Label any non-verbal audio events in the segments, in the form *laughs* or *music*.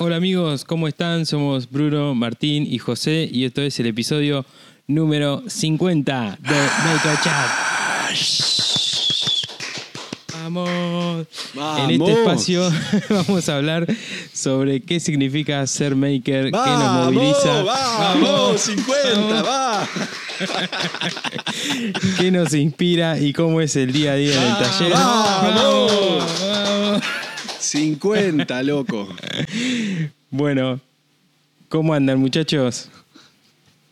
Hola amigos, ¿cómo están? Somos Bruno, Martín y José y esto es el episodio número 50 de Maker Chat. Vamos. En este Vamos. espacio *laughs* vamos a hablar sobre qué significa ser maker, qué nos ¡Vamos! moviliza, ¡Vamos! ¡50! ¡Va! *laughs* qué nos inspira y cómo es el día a día en el taller. ¡Vamos! vamos. 50, loco. Bueno, ¿cómo andan muchachos?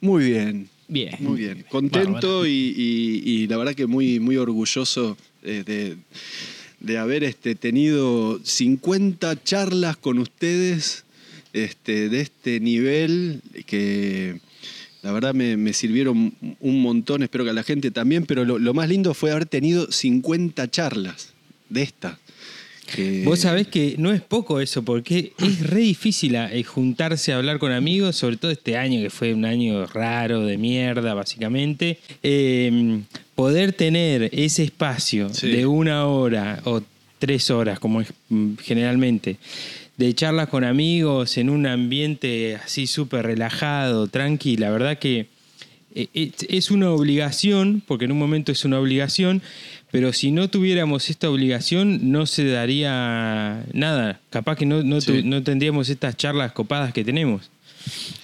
Muy bien. Bien. Muy bien. Contento Bárbaro. y, y- y la verdad que muy, muy orgulloso eh, de, de haber este, tenido 50 charlas con ustedes este, de este nivel que la verdad me, me sirvieron un montón, espero que a la gente también, pero lo, lo más lindo fue haber tenido 50 charlas de estas. que- Vos sabés que no es poco eso, porque es re difícil eh, juntarse a hablar con amigos, sobre todo este año que fue un año raro, de mierda, básicamente. Eh, poder tener ese espacio Sí. de una hora o tres horas, como es mm, generalmente, de charlas con amigos en un ambiente así súper relajado, tranqui, la verdad que eh, es una obligación, porque en un momento es una obligación, pero si no tuviéramos esta obligación no se daría nada. Capaz que no, no, tu- no tendríamos estas charlas copadas que tenemos.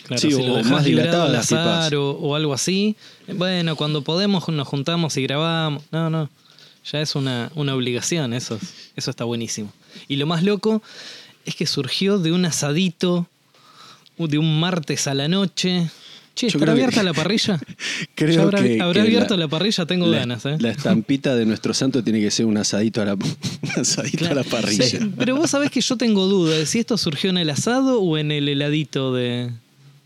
Claro, Sí, si o lo más al dilatadas, azar capaz. o, o algo así, bueno, cuando podemos nos juntamos y grabamos. No, no. Ya es una, una obligación, eso, es- eso está buenísimo. Y lo más loco es que surgió de un asadito, de un martes a la noche. Che, ¿estará que- abierta la *laughs* parrilla? Creo ¿Ya habrá, que- habrá que abierto la, parrilla? Tengo la, ganas, ¿eh? La estampita de nuestro santo tiene que ser un asadito a la, *laughs* un asadito a la parrilla. Sí, pero vos sabés que yo tengo duda de si esto surgió en el asado o en el heladito de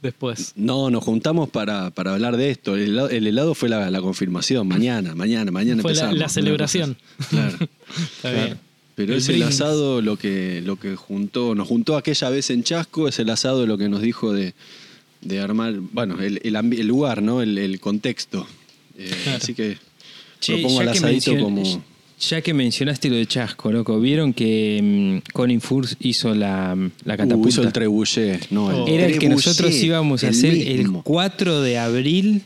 después. No, nos juntamos para, para hablar de esto. El helado, el helado fue la, confirmación. Mañana, mañana, mañana Fue la, empezamos. la celebración. Claro. *laughs* Está claro. bien. Pero El es el asado lo que, lo que juntó, nos juntó aquella vez en Chasco, es el asado lo que nos dijo de, de armar, bueno, el, el el lugar, ¿no? El, el contexto. Eh, Claro. Así que Che, propongo al asadito mencion- como... Ya que mencionaste lo de Chasco, loco, ¿vieron que mm, Colin Furs hizo la, la catapulta? Uh, hizo el trebuchet. No, Oh. Era el que nosotros íbamos a el hacer el mismo. 4 de abril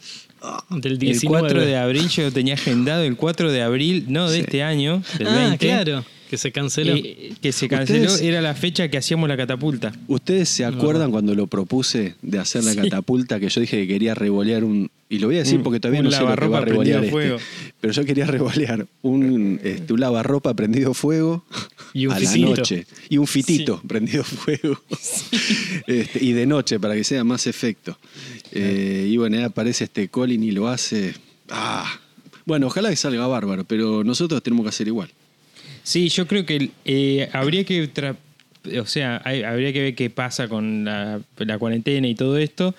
Del El 19. 4 de abril yo lo tenía agendado, el 4 de abril, no de Sí. este año, del ah, 20. claro, que se canceló. eh, que se canceló, Ustedes- era la fecha que hacíamos la catapulta. ¿Ustedes se acuerdan cuando lo propuse de hacer la Sí. catapulta que yo dije que quería revolear un... Y lo voy a decir Un- porque todavía un no sé lo que va lavarropa a revolear prendido este. fuego. Pero yo quería revolear un, este, un lavarropa prendido fuego Y un a fitito. la noche. Y un fitito prendido *laughs* fuego. Este, y de noche para que sea más efecto. Eh, y bueno, ahí aparece este Colin y lo hace... Ah. Bueno, ojalá que salga bárbaro, pero nosotros tenemos que hacer igual. Sí, yo creo que eh, habría que. tra- O sea, hay- habría que ver qué pasa con la, la cuarentena y todo esto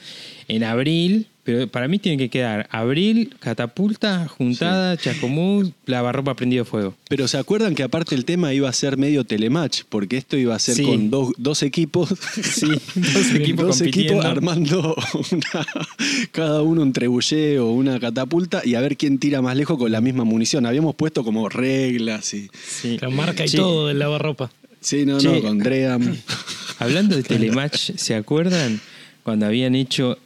en abril. Pero para mí tiene que quedar abril, catapulta, juntada, chascomús, lavarropa prendido fuego. Pero ¿se acuerdan que aparte el tema iba a ser medio telematch? Porque esto iba a ser Sí. con dos, dos equipos. Sí, dos *laughs* equipos dos equipos armando una- cada uno un trebuchet o una catapulta y a ver quién tira más lejos con la misma munición. Habíamos puesto como reglas y. Sí. La marca y todo del lavarropa. Sí, no, Che. no, con Dream. *laughs* Hablando de Telematch, ¿se acuerdan cuando habían hecho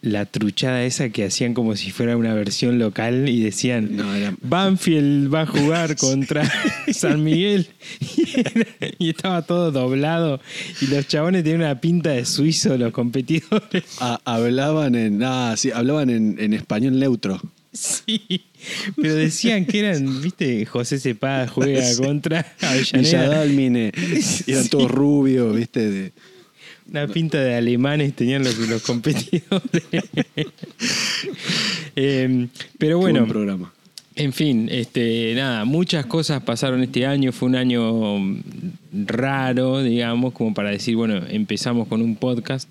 la truchada esa que hacían como si fuera una versión local y decían No, era- Banfield va a jugar *laughs* contra San Miguel y, *laughs* era- y estaba todo doblado y los chabones tenían una pinta de suizo los competidores. Ah, hablaban en. Ah, sí, hablaban en, en español neutro. Sí, pero decían que eran, viste, José Cepeda juega contra Avellaneda. Villadalmine. Eran Sí. todos rubios, ¿viste? De- Una pinta de alemanes tenían los, los competidores. *laughs* Em, pero bueno, buen programa. en fin, este, nada, muchas cosas pasaron este año. Fue un año raro, digamos, como para decir, bueno, empezamos con un podcast.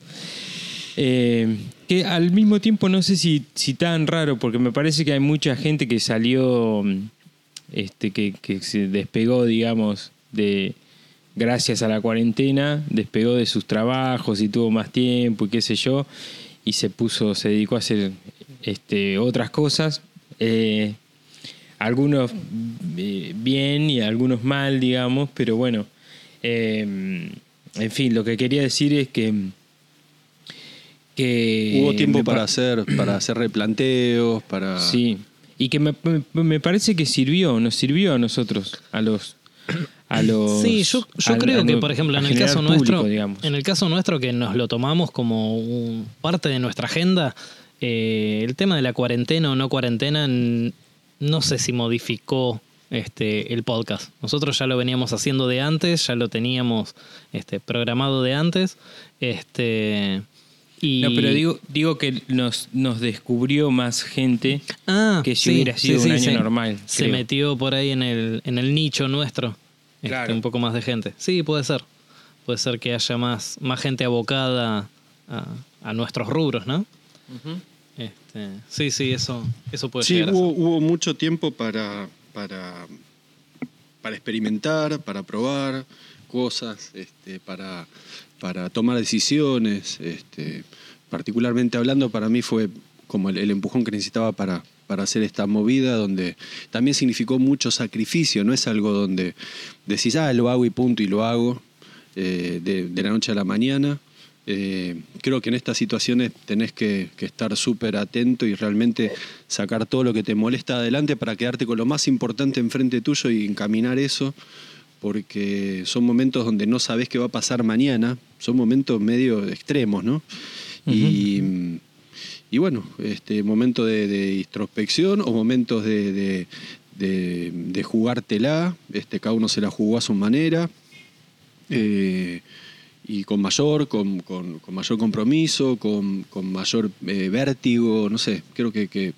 Eh, que al mismo tiempo no sé si, si tan raro, porque me parece que hay mucha gente que salió, este, que, que se despegó, digamos, de gracias a la cuarentena, despegó de sus trabajos y tuvo más tiempo y qué sé yo, y se puso, se dedicó a hacer este, otras cosas. Eh, algunos eh, bien y algunos mal, digamos, pero bueno, eh, en fin, lo que quería decir es que... que Hubo tiempo para pa- hacer, para hacer replanteos, para... Sí, y que me, me- me parece que sirvió, nos sirvió a nosotros, a los... A los Sí, yo, yo a- creo a que, por ejemplo, en el caso público, nuestro, digamos. en el caso nuestro que nos lo tomamos como un- parte de nuestra agenda, eh, el tema de la cuarentena o no cuarentena, no sé si modificó este el podcast. Nosotros ya lo veníamos haciendo de antes, ya lo teníamos este, programado de antes, este y No, pero digo, digo que nos, nos descubrió más gente Ah, que si sí, hubiera sido sí, un sí, año normal. Se creo. metió por ahí en el, en el nicho nuestro. Este, Claro. un poco más de gente. Sí, puede ser. Puede ser que haya más, más gente abocada a, a nuestros rubros, ¿no? Este, sí, sí, eso, eso puede Sí, llegar a hubo, ser. hubo mucho tiempo para, para, para experimentar, para probar cosas, este, para, para tomar decisiones. Este, particularmente hablando, para mí fue como el, el empujón que necesitaba para, para hacer esta movida, donde también significó mucho sacrificio, no es algo donde decís, ah, lo hago y punto, y lo hago eh, de, de la noche a la mañana. Eh, creo que en estas situaciones tenés que, que estar súper atento y realmente sacar todo lo que te molesta adelante para quedarte con lo más importante enfrente tuyo y encaminar eso, porque son momentos donde no sabés qué va a pasar mañana, son momentos medio extremos, ¿no? y, y bueno, este momento de, de introspección o momentos de, de, de- de jugártela, este, cada uno se la jugó a su manera. eh, y con mayor, con, con- con mayor compromiso, con, con mayor eh, vértigo, no sé, creo que, que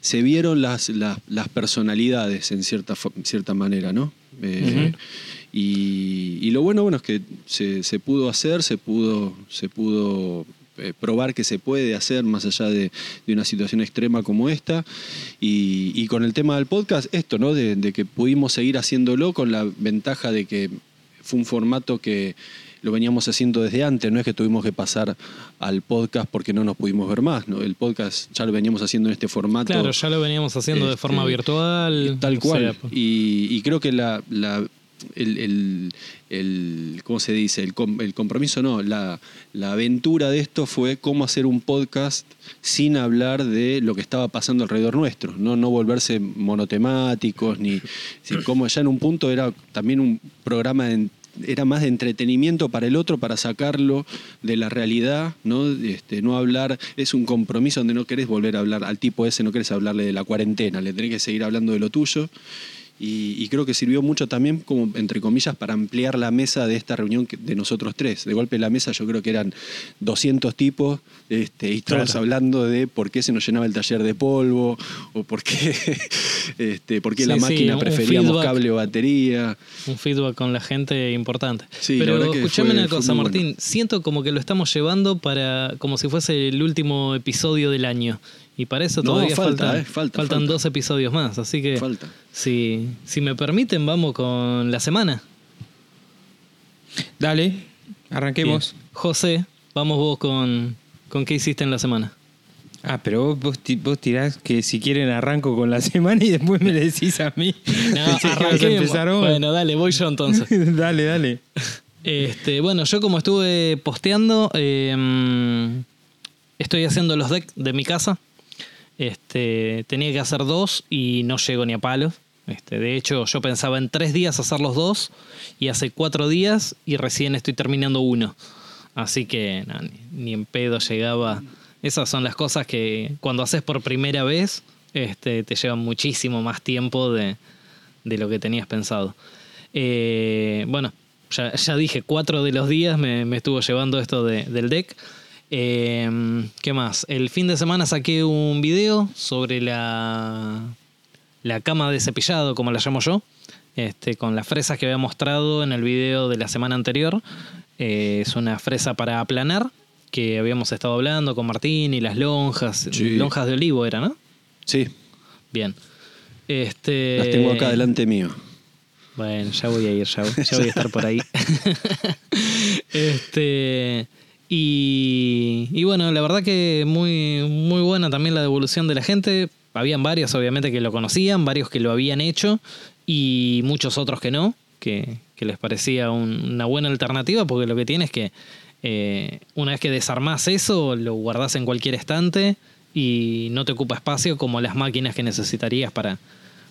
se vieron las, las, las personalidades en cierta, cierta manera, ¿no? Eh, y, y lo bueno, bueno, es que se, se pudo hacer, se pudo, se pudo eh, probar que se puede hacer más allá de, de una situación extrema como esta. Y, y con el tema del podcast, esto, ¿no? De, de que pudimos seguir haciéndolo con la ventaja de que fue un formato que lo veníamos haciendo desde antes, no es que tuvimos que pasar al podcast porque no nos pudimos ver más, ¿no? El podcast ya lo veníamos haciendo en este formato. Claro, ya lo veníamos haciendo de Este, forma virtual. Tal o cual. sea, y, y creo que la, la- el, el- el- ¿cómo se dice? El, com- el compromiso, no, la, la aventura de esto fue cómo hacer un podcast sin hablar de lo que estaba pasando alrededor nuestro, no, no volverse monotemáticos, ni como ya en un punto era también un programa de era más de entretenimiento para el otro, para sacarlo de la realidad, ¿no? Este, no hablar, es un compromiso donde no querés volver a hablar al tipo ese, no querés hablarle de la cuarentena, le tenés que seguir hablando de lo tuyo. Y, y creo que sirvió mucho también, como entre comillas, para ampliar la mesa de esta reunión que- de nosotros tres. De golpe la mesa yo creo que eran 200 tipos este, y todos Claro. hablando de por qué se nos llenaba el taller de polvo o por qué, *laughs* este, por qué la Sí, sí, máquina un preferíamos feedback. cable o batería. un feedback con la gente importante. Sí, Pero escuchame una cosa, Martín. bueno. Siento como que lo estamos llevando para como si fuese el último episodio del año. Y para eso No, todavía falta, faltan, eh, falta, faltan falta. dos episodios más. Así que Falta. si, si me permiten, vamos con la semana. Dale, arranquemos. Bien. José, vamos vos con, con qué hiciste en la semana. Ah, pero vos, vos, ti- vos tirás que si quieren arranco con la *laughs* semana y después me decís a mí. No, *laughs* arranquemos. Bueno, dale, voy yo entonces. *laughs* dale, dale. Este, bueno, yo como estuve posteando, eh, estoy haciendo los decks de mi casa. Este, tenía que hacer dos y no llego ni a palos. Este, de hecho, yo pensaba en tres días hacer los dos y hace cuatro días y recién estoy terminando uno. Así que ni, en pedo llegaba. Esas son las cosas que cuando haces por primera vez este, te llevan muchísimo más tiempo de, lo que tenías pensado. Eh, bueno, ya, dije, cuatro de los días me, estuvo llevando esto de- del deck. Eh, ¿Qué más? El fin de semana saqué un video sobre la, la cama de cepillado, como la llamo yo, este, con las fresas que había mostrado en el video de la semana anterior. Eh, es una fresa para aplanar, que habíamos estado hablando con Martín y las lonjas. Sí. Lonjas de olivo era, ¿no? Sí, Bien. Este, las tengo acá delante mío. bueno, ya voy a ir, ya, ya voy a estar por ahí. *laughs* este. Y, bueno, la verdad que muy, muy buena también la devolución de la gente. habían varios obviamente que lo conocían, varios que lo habían hecho y muchos otros que no, que, que les parecía un- una buena alternativa porque lo que tiene es que eh, una vez que desarmás eso, lo guardás en cualquier estante y no te ocupa espacio como las máquinas que necesitarías para,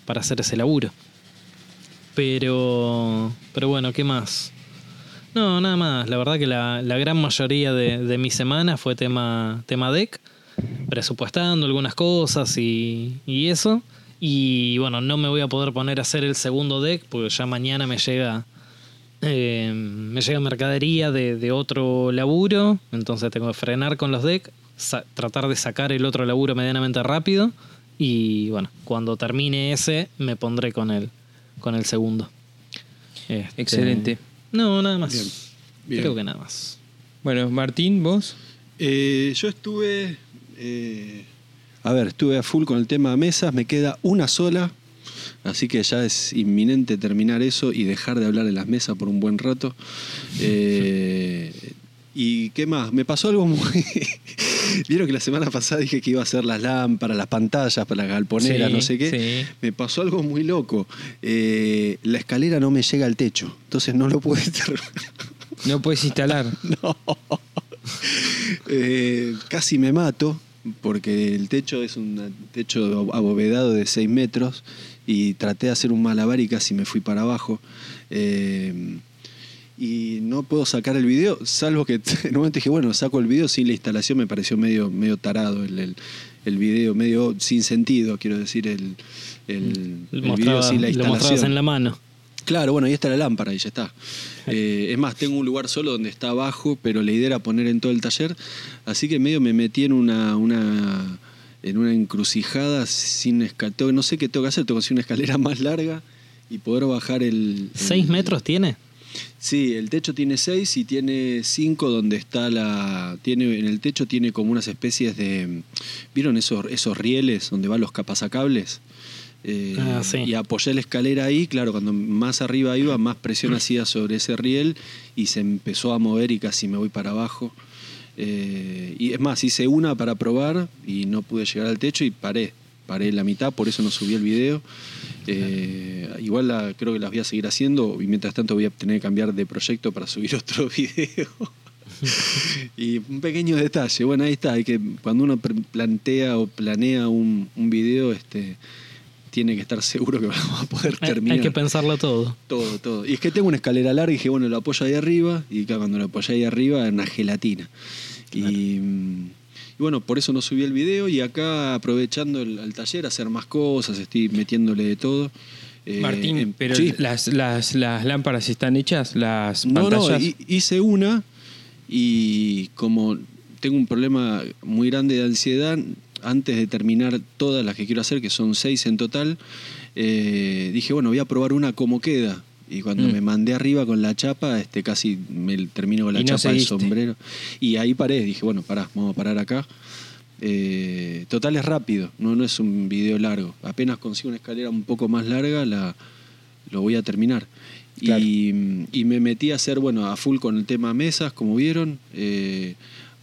para hacer ese laburo. Pero, pero bueno, ¿qué más? No, nada más. La verdad que la, la gran mayoría de, mi semana fue tema, tema deck, presupuestando algunas cosas y, eso. Y bueno, no me voy a poder poner a hacer el segundo deck porque ya mañana me llega eh, me llega mercadería de, otro laburo, entonces tengo que frenar con los decks, tratar de sacar el otro laburo medianamente rápido y bueno, cuando termine ese me pondré con el, con el segundo. Este, Excelente. No, nada más. Bien, bien. Creo que nada más. Bueno, Martín, vos. Eh, yo estuve. eh, a ver, estuve a full con el tema de mesas, me queda una sola. Así que ya es inminente terminar eso y dejar de hablar en las mesas por un buen rato. Eh, ¿Y qué más? Me pasó algo muy. *laughs* Vieron que la semana pasada dije que iba a hacer las lámparas, las pantallas para las galponeras, Sí, no sé qué. sí. Me pasó algo muy loco. Eh, la escalera no me llega al techo, entonces no lo pude. *laughs* No puedes instalar. *laughs* No. Eh, casi me mato porque el techo es un techo abovedado de 6 metros y traté de hacer un malabar y casi me fui para abajo. Eh, y no puedo sacar el video, salvo que *laughs* en un momento dije, bueno, saco el video sin la instalación, me pareció medio, medio tarado el, el, el video, medio sin sentido, quiero decir, el, el, el video sin la lo instalación. en la mano. Claro, bueno, ahí está la lámpara y ya está. Eh, es más, tengo un lugar solo donde está abajo, pero la idea era poner en todo el taller. Así que medio me metí en una, una, en una encrucijada sin escalera. No sé qué tengo que hacer, tengo que hacer una escalera *laughs* más larga y poder bajar el... ¿Seis metros tiene? Sí, el techo tiene seis y tiene cinco donde está la. Tiene, en el techo tiene como unas especies de. ¿Vieron esos, esos rieles donde van los capazacables? Eh, Ah, sí. Y apoyé la escalera ahí, claro, cuando más arriba iba, más presión hacía sobre ese riel y se empezó a mover y casi me voy para abajo. Eh, y es más, hice una para probar y no pude llegar al techo y paré. Paré la mitad, por eso no subí el video. Eh, igual la- creo que las voy a seguir haciendo y mientras tanto voy a tener que cambiar de proyecto para subir *laughs* otro video. *laughs* y un pequeño detalle, bueno, ahí está, hay que cuando uno plantea o planea un, un video, este, tiene que estar seguro que *laughs* vamos a poder terminar. Hay que pensarlo todo. Todo, todo. Y es que tengo una escalera larga y dije, bueno, lo apoyo ahí arriba. Y claro, cuando lo apoyé ahí arriba, una gelatina. Y, mm, y bueno, por eso no subí el video. Y acá aprovechando el, al taller, hacer más cosas, estoy metiéndole de todo. Eh, Martín, em, pero sí. las, las, las lámparas están hechas, las No, no, pantallas. hi- hice una y como tengo un problema muy grande de ansiedad, antes de terminar todas las que quiero hacer, que son seis en total, eh, dije, bueno, voy a probar una como queda. Y cuando Mm. me mandé arriba con la chapa, este casi me termino con la no chapa del sombrero. Y ahí paré, dije, bueno, pará, vamos a parar acá. Eh, total es rápido, no, no es un video largo. Apenas consigo una escalera un poco más larga, la, lo voy a terminar. Claro. Y, y me metí a hacer, bueno, a full con el tema mesas, como vieron. eh,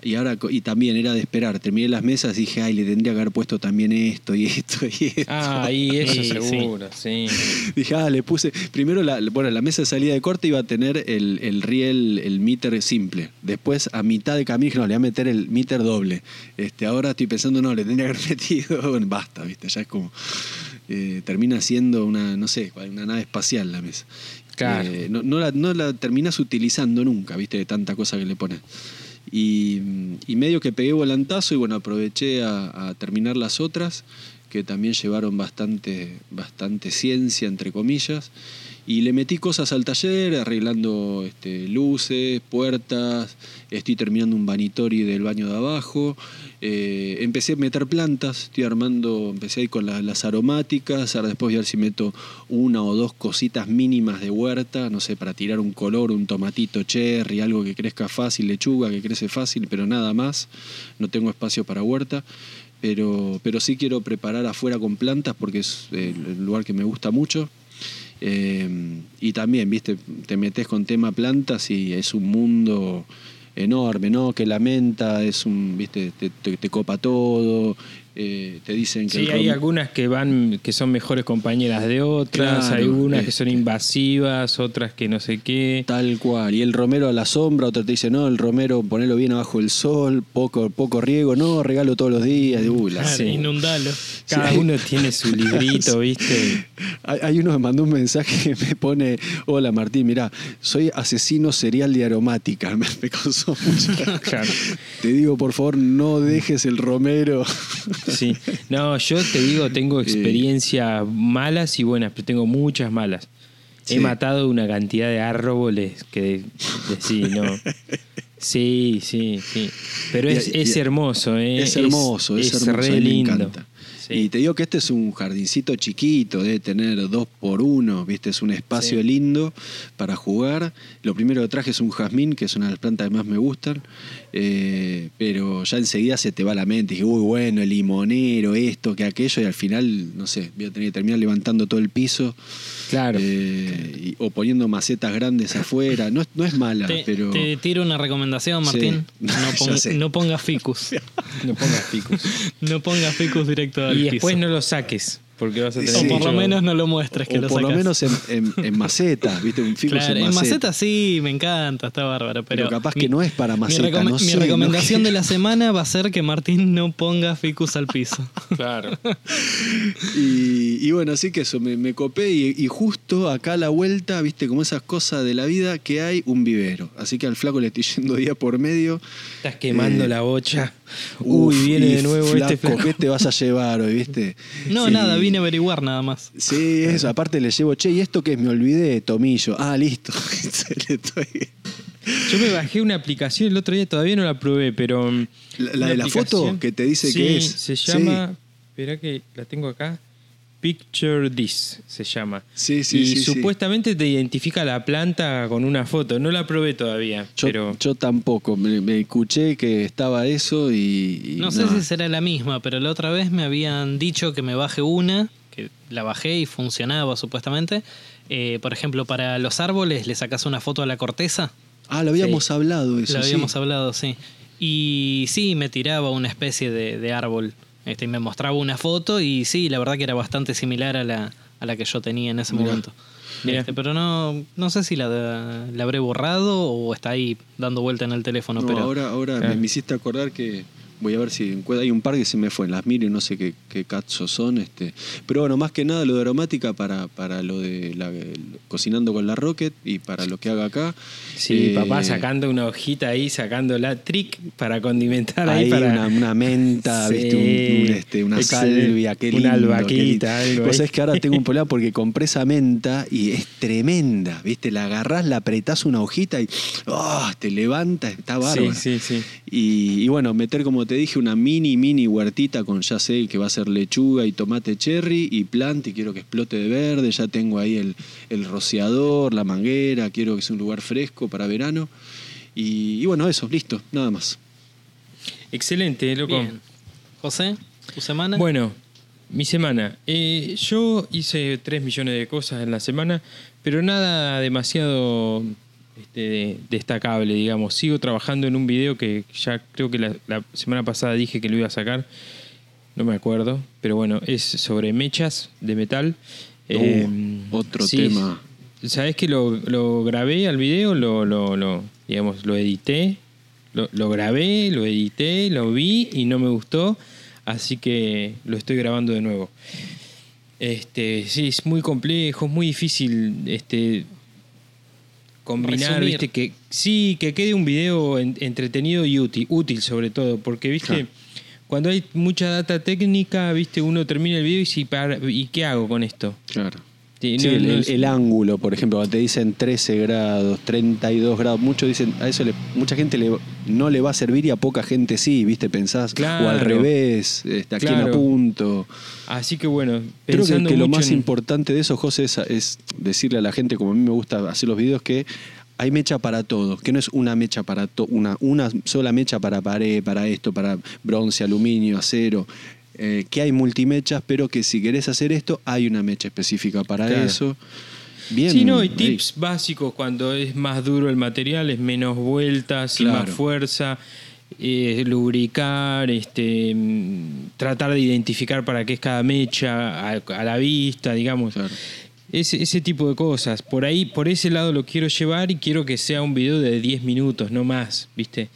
y ahora y también era de esperar. Terminé las mesas y dije, ay, le tendría que haber puesto también esto y esto y esto. Ah, y eso Sí, sí. seguro, sí. Dije, ah, le puse. Primero, la, bueno, la mesa de salida de corte iba a tener el, el riel, el meter simple. Después, a mitad de camino, dije, no, le voy a meter el meter doble. Este, ahora estoy pensando, no, le tendría que haber *laughs* metido. Bueno, basta, ¿viste? Ya es como. eh, termina siendo una, no sé, una nave espacial la mesa. Claro. Eh, no, no la, no la terminas utilizando nunca, ¿viste? De tanta cosa que le pones. Y, medio que pegué volantazo y bueno, aproveché a, a terminar las otras, que también llevaron bastante, bastante ciencia, entre comillas. Y le metí cosas al taller, arreglando este, luces, puertas, estoy terminando un vanitori del baño de abajo. Eh, empecé a meter plantas, estoy armando, empecé ahí con la- las aromáticas, ahora después voy a ver si meto una o dos cositas mínimas de huerta, no sé, para tirar un color, un tomatito cherry, algo que crezca fácil, lechuga que crece fácil, pero nada más, no tengo espacio para huerta. Pero, pero sí quiero preparar afuera con plantas porque es el lugar que me gusta mucho. Eh, y también, viste, te metes con tema plantas y es un mundo enorme, ¿no? Que la menta es un, viste, te, te- te copa todo, eh, te dicen que Sí, hay rom- algunas que van, que son mejores compañeras de otras, Claro, hay unas que este. son invasivas, otras que no sé qué. Tal cual. Y el romero a la sombra, otro te dice, no, el romero ponelo bien abajo del sol, poco, poco riego, no, regalo todos los días. Uy, la- Claro, Sí. Inundalo. Cada Sí. uno tiene su *laughs* librito, ¿viste? Hay, hay uno que mandó un mensaje que me pone, hola Martín, mirá, soy asesino serial de aromática. *laughs* Me, me causó mucho. *laughs* Claro. Te digo, por favor, no dejes el romero. Sí. No, yo te digo, tengo experiencias malas y buenas, pero tengo muchas malas. Sí. He matado una cantidad de árboles que sí, no. Sí, sí, sí. Pero es, y- es hermoso, ¿eh? Es hermoso, es, hermoso, re mí me lindo. encanta. Sí. Y te digo que este es un jardincito chiquito, debe tener dos por uno, ¿viste? Es un espacio Sí. lindo para jugar. Lo primero que traje es un jazmín, que es una de las plantas que más me gustan, eh, pero ya enseguida se te va la mente. Dije, uy, bueno, el limonero, esto, que aquello, y al final, no sé, voy a tener que terminar levantando todo el piso. Claro. eh, y- o poniendo macetas grandes afuera. No, es- no es mala, Te, pero. te tiro una recomendación, Sí. Martín. *laughs* No, pongas ficus. *laughs* No pongas picos. No pongas ficus directo al y después piso. no lo saques, porque vas a Sí, tener o por lo menos no lo muestres que o lo por lo menos en, en, en maceta, ¿viste? Un ficus Claro, en en maceta. sí, me encanta, está bárbaro. Pero, Pero capaz mi- que no es para mi, maceta, recome- no mi sé, ¿no? recomendación *laughs* de la semana va a ser que Martín no ponga ficus al piso. *laughs* Claro. Y, y bueno, así que eso, me, me copé y, y justo acá a la vuelta, viste, como esas cosas de la vida, que hay un vivero. Así que al flaco le estoy *laughs* yendo día por medio. Estás quemando Eh, la bocha. Uy, Uf, viene de nuevo este flaco. ¿Qué te vas a llevar hoy, viste? No, nada, vine a averiguar nada más. Sí, eso. Aparte le llevo, che, ¿y esto qué es? Me olvidé, tomillo. Ah, listo. Se *laughs* le estoy- Yo me bajé una aplicación el otro día, todavía no la probé, pero. La- la una de la foto aplicación- que te dice Sí, que es. Se Sí. llama. Espera que la tengo acá. Picture This se llama. Sí, sí, y sí, sí. supuestamente te identifica la planta con una foto. No la probé todavía, Yo, pero. yo tampoco. Me, me escuché que estaba eso y. y No sé si será la misma, pero la otra vez me habían dicho que me baje una, que la bajé y funcionaba supuestamente. Eh, por ejemplo, para los árboles le sacas una foto a la corteza. Ah, lo habíamos Sí. hablado eso. Lo sí. habíamos hablado, sí. Y sí, me tiraba una especie de, de árbol. Este, y me mostraba una foto y sí, la verdad que era bastante similar a la, a la que yo tenía en ese Mirá. momento. Este, pero no, no sé si la, la habré borrado o está ahí dando vuelta en el teléfono. No, pero ahora, ahora Ah. me, me hiciste acordar que voy a ver si encuentro. Hay un par que se me fue, las miro y no sé qué, qué cazos son. Este. Pero bueno, más que nada lo de aromática para, para lo de la, el- cocinando con la Rocket y para lo que haga acá. Sí, Eh, papá sacando una hojita ahí, sacando la trick para condimentar ahí. Ahí para... una, una menta, *laughs* Sí, ¿viste? Un- un, este, una salvia, qué Una lindo. albahaquita, qué lindo. algo Vos sabés que ahora tengo un *laughs* problema porque compré esa menta y es tremenda, ¿viste? La agarrás, la apretás una hojita y ¡ah! te levanta, está bárbaro. Sí, sí, sí. Y, y bueno, meter, como te dije, una mini, mini huertita con ya sé que va a ser lechuga y tomate cherry y planta y quiero que explote de verde. Ya tengo ahí el, el rociador, la manguera, quiero que sea un lugar fresco para verano. Y, y bueno, eso, listo, nada más. Excelente, loco. bien. José, ¿tu semana? Bueno, mi semana. Eh, yo hice 3 millones de cosas en la semana, pero nada demasiado este, destacable, digamos. Sigo trabajando en un video que ya creo que la, la semana pasada dije que lo iba a sacar. No me acuerdo, pero bueno, es sobre mechas de metal. Eh, Uh, otro sí, tema. ¿Sabés que lo, lo grabé al video? Lo, lo, lo, digamos, lo edité. Lo, lo grabé, lo edité, lo vi y no me gustó. Así que lo estoy grabando de nuevo. Este, sí, es muy complejo, es muy difícil este, combinar, Resumir. viste, que sí, que quede un video en- entretenido y útil, útil sobre todo, porque viste, cuando hay mucha data técnica, viste, uno termina el video y si para- ¿y qué hago con esto? Claro. Sí, Sí, no- el, no el- es- el ángulo, por ejemplo, cuando te dicen 13 grados, 32 grados, muchos dicen, a eso le- mucha gente le, no le va a servir y a poca gente sí, ¿viste? Pensás, Claro. o al revés, este, a quién Claro. apunto. Así que bueno, Creo que, lo más en- importante de eso, José, es, es decirle a la gente, como a mí me gusta hacer los videos, que hay mecha para todo, que no es una mecha para todo, una, una sola mecha para pared, para esto, para bronce, aluminio, acero. Eh, que hay multimechas, pero que si querés hacer esto, hay una mecha específica para Claro. eso. Bien. Sí, no, y ahí. tips básicos cuando es más duro el material, es menos vueltas y Claro. más fuerza. eh, lubricar, este, mm, tratar de identificar para qué es cada mecha a, a la vista, digamos. Claro. Ese, ese tipo de cosas. Por ahí, por ese lado lo quiero llevar y quiero que sea un video de 10 minutos, no más, ¿viste?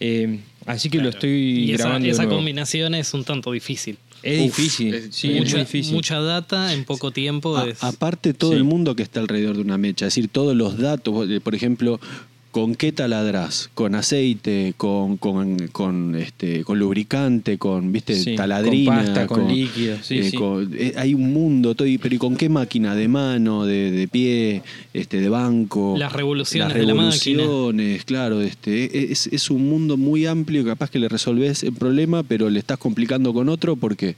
Eh, así que lo estoy Y esa, grabando. de esa nuevo. combinación es un tanto difícil. Es Uf, difícil, es sí, es mucha, muy difícil. mucha data en poco tiempo. A- es- aparte todo Sí. el mundo que está alrededor de una mecha, es decir, todos los datos, eh, por ejemplo, con qué taladrás, con aceite, con, con, con, este, con lubricante, con viste Sí, taladrina, con pasta, con líquido, sí, eh, sí. eh, hay un mundo, todo, pero ¿y con qué máquina? De mano, de, de pie, este, de banco. Las revoluciones Las de la máquina. revoluciones, claro, este, es, es un mundo muy amplio, capaz que le resolvés el problema, pero le estás complicando con otro porque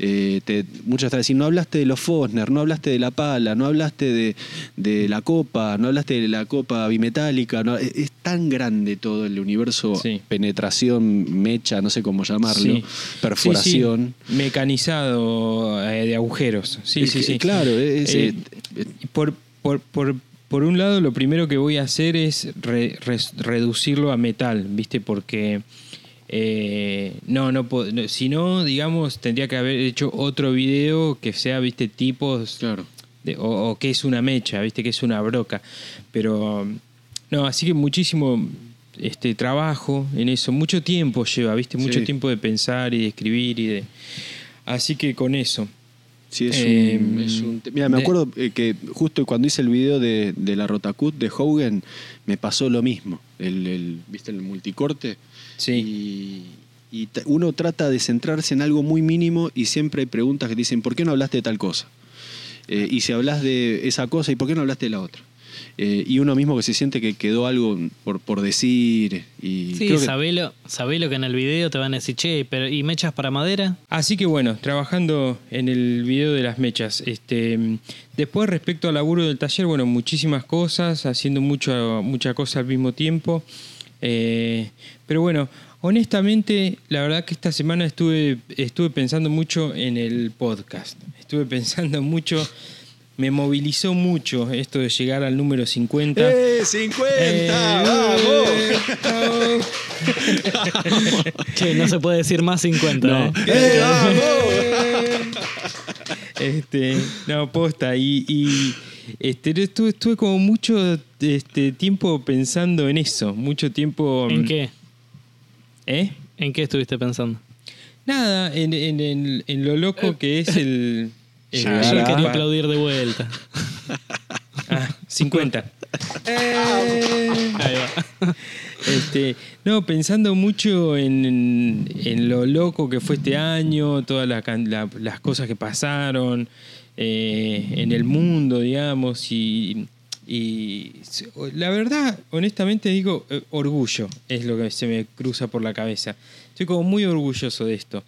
eh, te, muchas veces no hablaste de los Fosner, no hablaste de la pala, no hablaste de, de la copa, no hablaste de la copa bimetálica, no- es, es tan grande todo el universo, Sí. penetración, mecha, no sé cómo llamarlo, Sí. perforación. Sí. Mecanizado eh, de agujeros. Sí, Es sí, sí. Claro, es, Eh, eh, por, por, por, por un lado, lo primero que voy a hacer es re- reducirlo a metal, ¿viste? Porque eh, no, no puedo. no, si no, digamos, tendría que haber hecho otro video que sea, ¿viste? Tipos. claro. de- o, o que es una mecha, ¿viste? Que es una broca. Pero. No, así que muchísimo este trabajo en eso. Mucho tiempo lleva, ¿viste? Mucho Sí. tiempo de pensar y de escribir y de. Así que con eso. Sí, es Eh, un, es un te- Mira, me de- acuerdo eh, que justo cuando hice el video de, de la Rotacut de Hogan, me pasó lo mismo. El, el- ¿Viste el multicorte? Sí. Y, uno trata de centrarse en algo muy mínimo y siempre hay preguntas que dicen, ¿por qué no hablaste de tal cosa? Eh, y si hablas de esa cosa, ¿y por qué no hablaste de la otra? Eh, y uno mismo que se siente que quedó algo por, por decir. Y Sí, creo que- sabelo, sabelo que en el video te van a decir, che, pero ¿y mechas para madera? Así que bueno, trabajando en el video de las mechas. Este, después respecto al laburo del taller, bueno, muchísimas cosas, haciendo mucho, mucha cosa al mismo tiempo. Eh, pero bueno, honestamente, la verdad que esta semana estuve, estuve pensando mucho en el podcast. Estuve pensando mucho, me movilizó mucho esto de llegar al número 50. ¡Eh, 50! Eh, ¡Vamos! eh, Che, no se puede decir más 50. No. ¿eh? ¡Eh, vamos! Este, no, posta. Y, y, este, estuve, estuve como mucho este, tiempo pensando en eso. Mucho tiempo. ¿En qué? ¿Eh? ¿En qué estuviste pensando? Nada, en, en- en- en lo loco que es el. *laughs* el- Ya, yo quería aplaudir de vuelta. *laughs* Ah, 50. Eh. Ahí va. Este, no, pensando mucho en, en- en lo loco que fue este año, todas la can- la- las cosas que pasaron eh, en el mundo, digamos, y, y la verdad, honestamente digo, eh, orgullo es lo que se me cruza por la cabeza. Estoy como muy orgulloso de esto,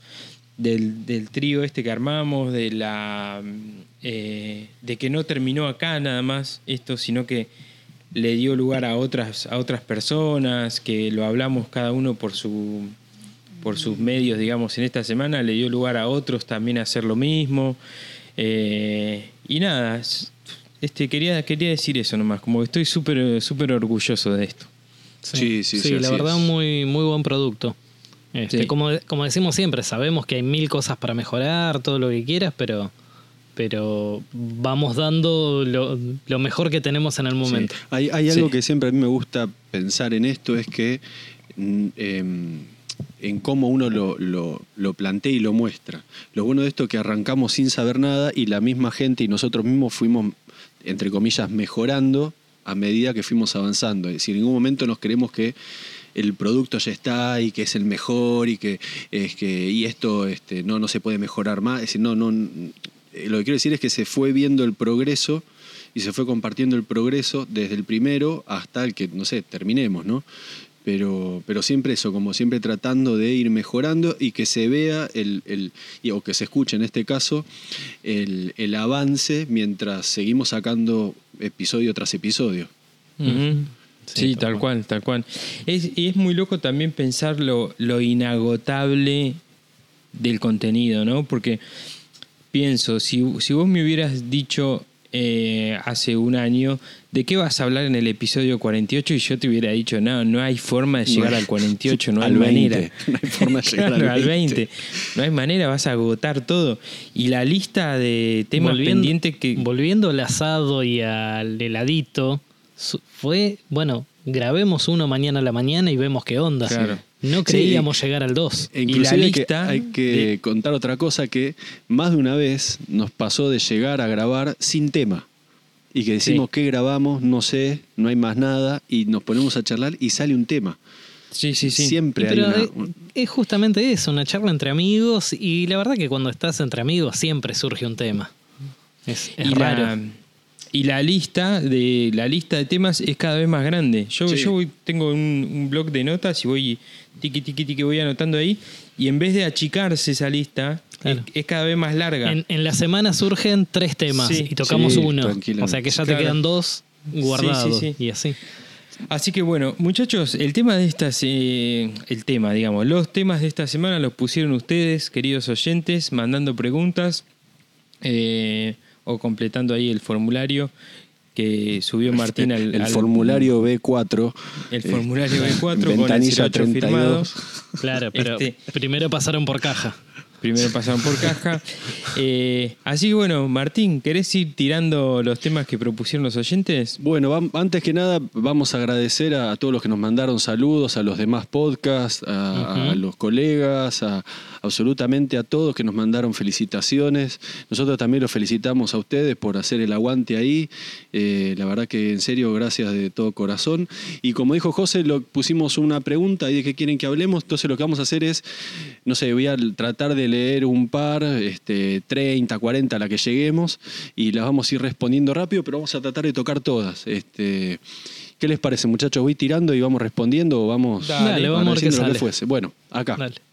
del, del trío este que armamos, de la mm, eh, de que no terminó acá nada más esto, sino que le dio lugar a otras, a otras personas, que lo hablamos cada uno por su por sus medios, digamos, en esta semana, le dio lugar a otros también a hacer lo mismo. Eh, y nada, es- este, quería, quería decir eso nomás, como que estoy súper súper orgulloso de esto. Sí, sí, sí, la así verdad, es. muy, muy buen producto. Este, Sí. como, como decimos siempre, sabemos que hay mil cosas para mejorar, todo lo que quieras, pero, pero vamos dando lo, lo mejor que tenemos en el momento. Sí. Hay, hay algo Sí. que siempre a mí me gusta pensar en esto, es que mm, em, en cómo uno lo, lo- plantea y lo muestra. Lo bueno de esto es que arrancamos sin saber nada y la misma gente y nosotros mismos fuimos, entre comillas, mejorando a medida que fuimos avanzando. Es decir, en ningún momento nos creemos que el producto ya está y que es el mejor y que, es que y esto este, no, no se puede mejorar más. Es no, no, lo que quiero decir es que se fue viendo el progreso y se fue compartiendo el progreso desde el primero hasta el que, no sé, terminemos, ¿no? Pero, pero siempre eso, como siempre tratando de ir mejorando y que se vea, el, el- y- o que se escuche en este caso, el, el avance mientras seguimos sacando episodio tras episodio. Sí, tal cual, tal cual. Es, y es muy loco también pensar lo, lo inagotable del contenido, ¿no? Porque pienso, si, si vos me hubieras dicho eh, hace un año, ¿de qué vas a hablar en el episodio 48? Y yo te hubiera dicho, no, no hay forma de llegar No al 48, no hay al 20. manera. *laughs* No hay forma de llegar *laughs* al Claro, 20. No hay manera, vas a agotar todo. Y la lista de temas pendientes que... volviendo al asado y al heladito, fue, bueno, grabemos uno mañana a la mañana y vemos qué onda. Claro. No creíamos llegar al 2. E Y inclusive la hay que- lista hay que, de- contar otra cosa que más de una vez nos pasó de llegar a grabar sin tema. Y que decimos Sí. qué grabamos, no sé, no hay más nada, y nos ponemos a charlar y sale un tema. Sí, sí, sí. Siempre hay una- es, es justamente eso, una charla entre amigos y la verdad que cuando estás entre amigos siempre surge un tema. Es, es y raro. La, y la lista de la lista de temas es cada vez más grande. Yo, Sí. yo voy- tengo un, un blog de notas y voy tiqui tiqui tiqui voy anotando ahí y en vez de achicarse esa lista Claro. es, es cada vez más larga. En, en la semana surgen tres temas Sí. y tocamos Sí, uno. O sea que ya Claro. te quedan dos guardados Sí, sí, sí. y así. Así que bueno, muchachos, el tema de estas, eh, el tema, digamos, los temas de esta semana los pusieron ustedes, queridos oyentes, mandando preguntas eh, o completando ahí el formulario que subió Martín al, el al- formulario B4. el eh, formulario B4 con el ventanilla 08 firmado. 32. Claro, pero Este- primero pasaron por caja. Primero pasaron por caja. *laughs* Eh, así que bueno, Martín, ¿querés ir tirando los temas que propusieron los oyentes? Bueno, antes que nada vamos a agradecer a, todos los que nos mandaron saludos, a los demás podcasts, a, a los colegas, a absolutamente a todos que nos mandaron felicitaciones. Nosotros también los felicitamos a ustedes por hacer el aguante ahí. Eh, la verdad que en serio, gracias de todo corazón. Y como dijo José, lo, pusimos una pregunta y de qué quieren que hablemos. Entonces lo que vamos a hacer es, no sé, voy a tratar de leer un par, este, 30, 40, a la que lleguemos, y las vamos a ir respondiendo rápido, pero vamos a tratar de tocar todas. Este, ¿Qué les parece, muchachos? ¿Voy tirando y vamos respondiendo o vamos, Dale, vamos a ver lo que fuese? Bueno, acá. Dale.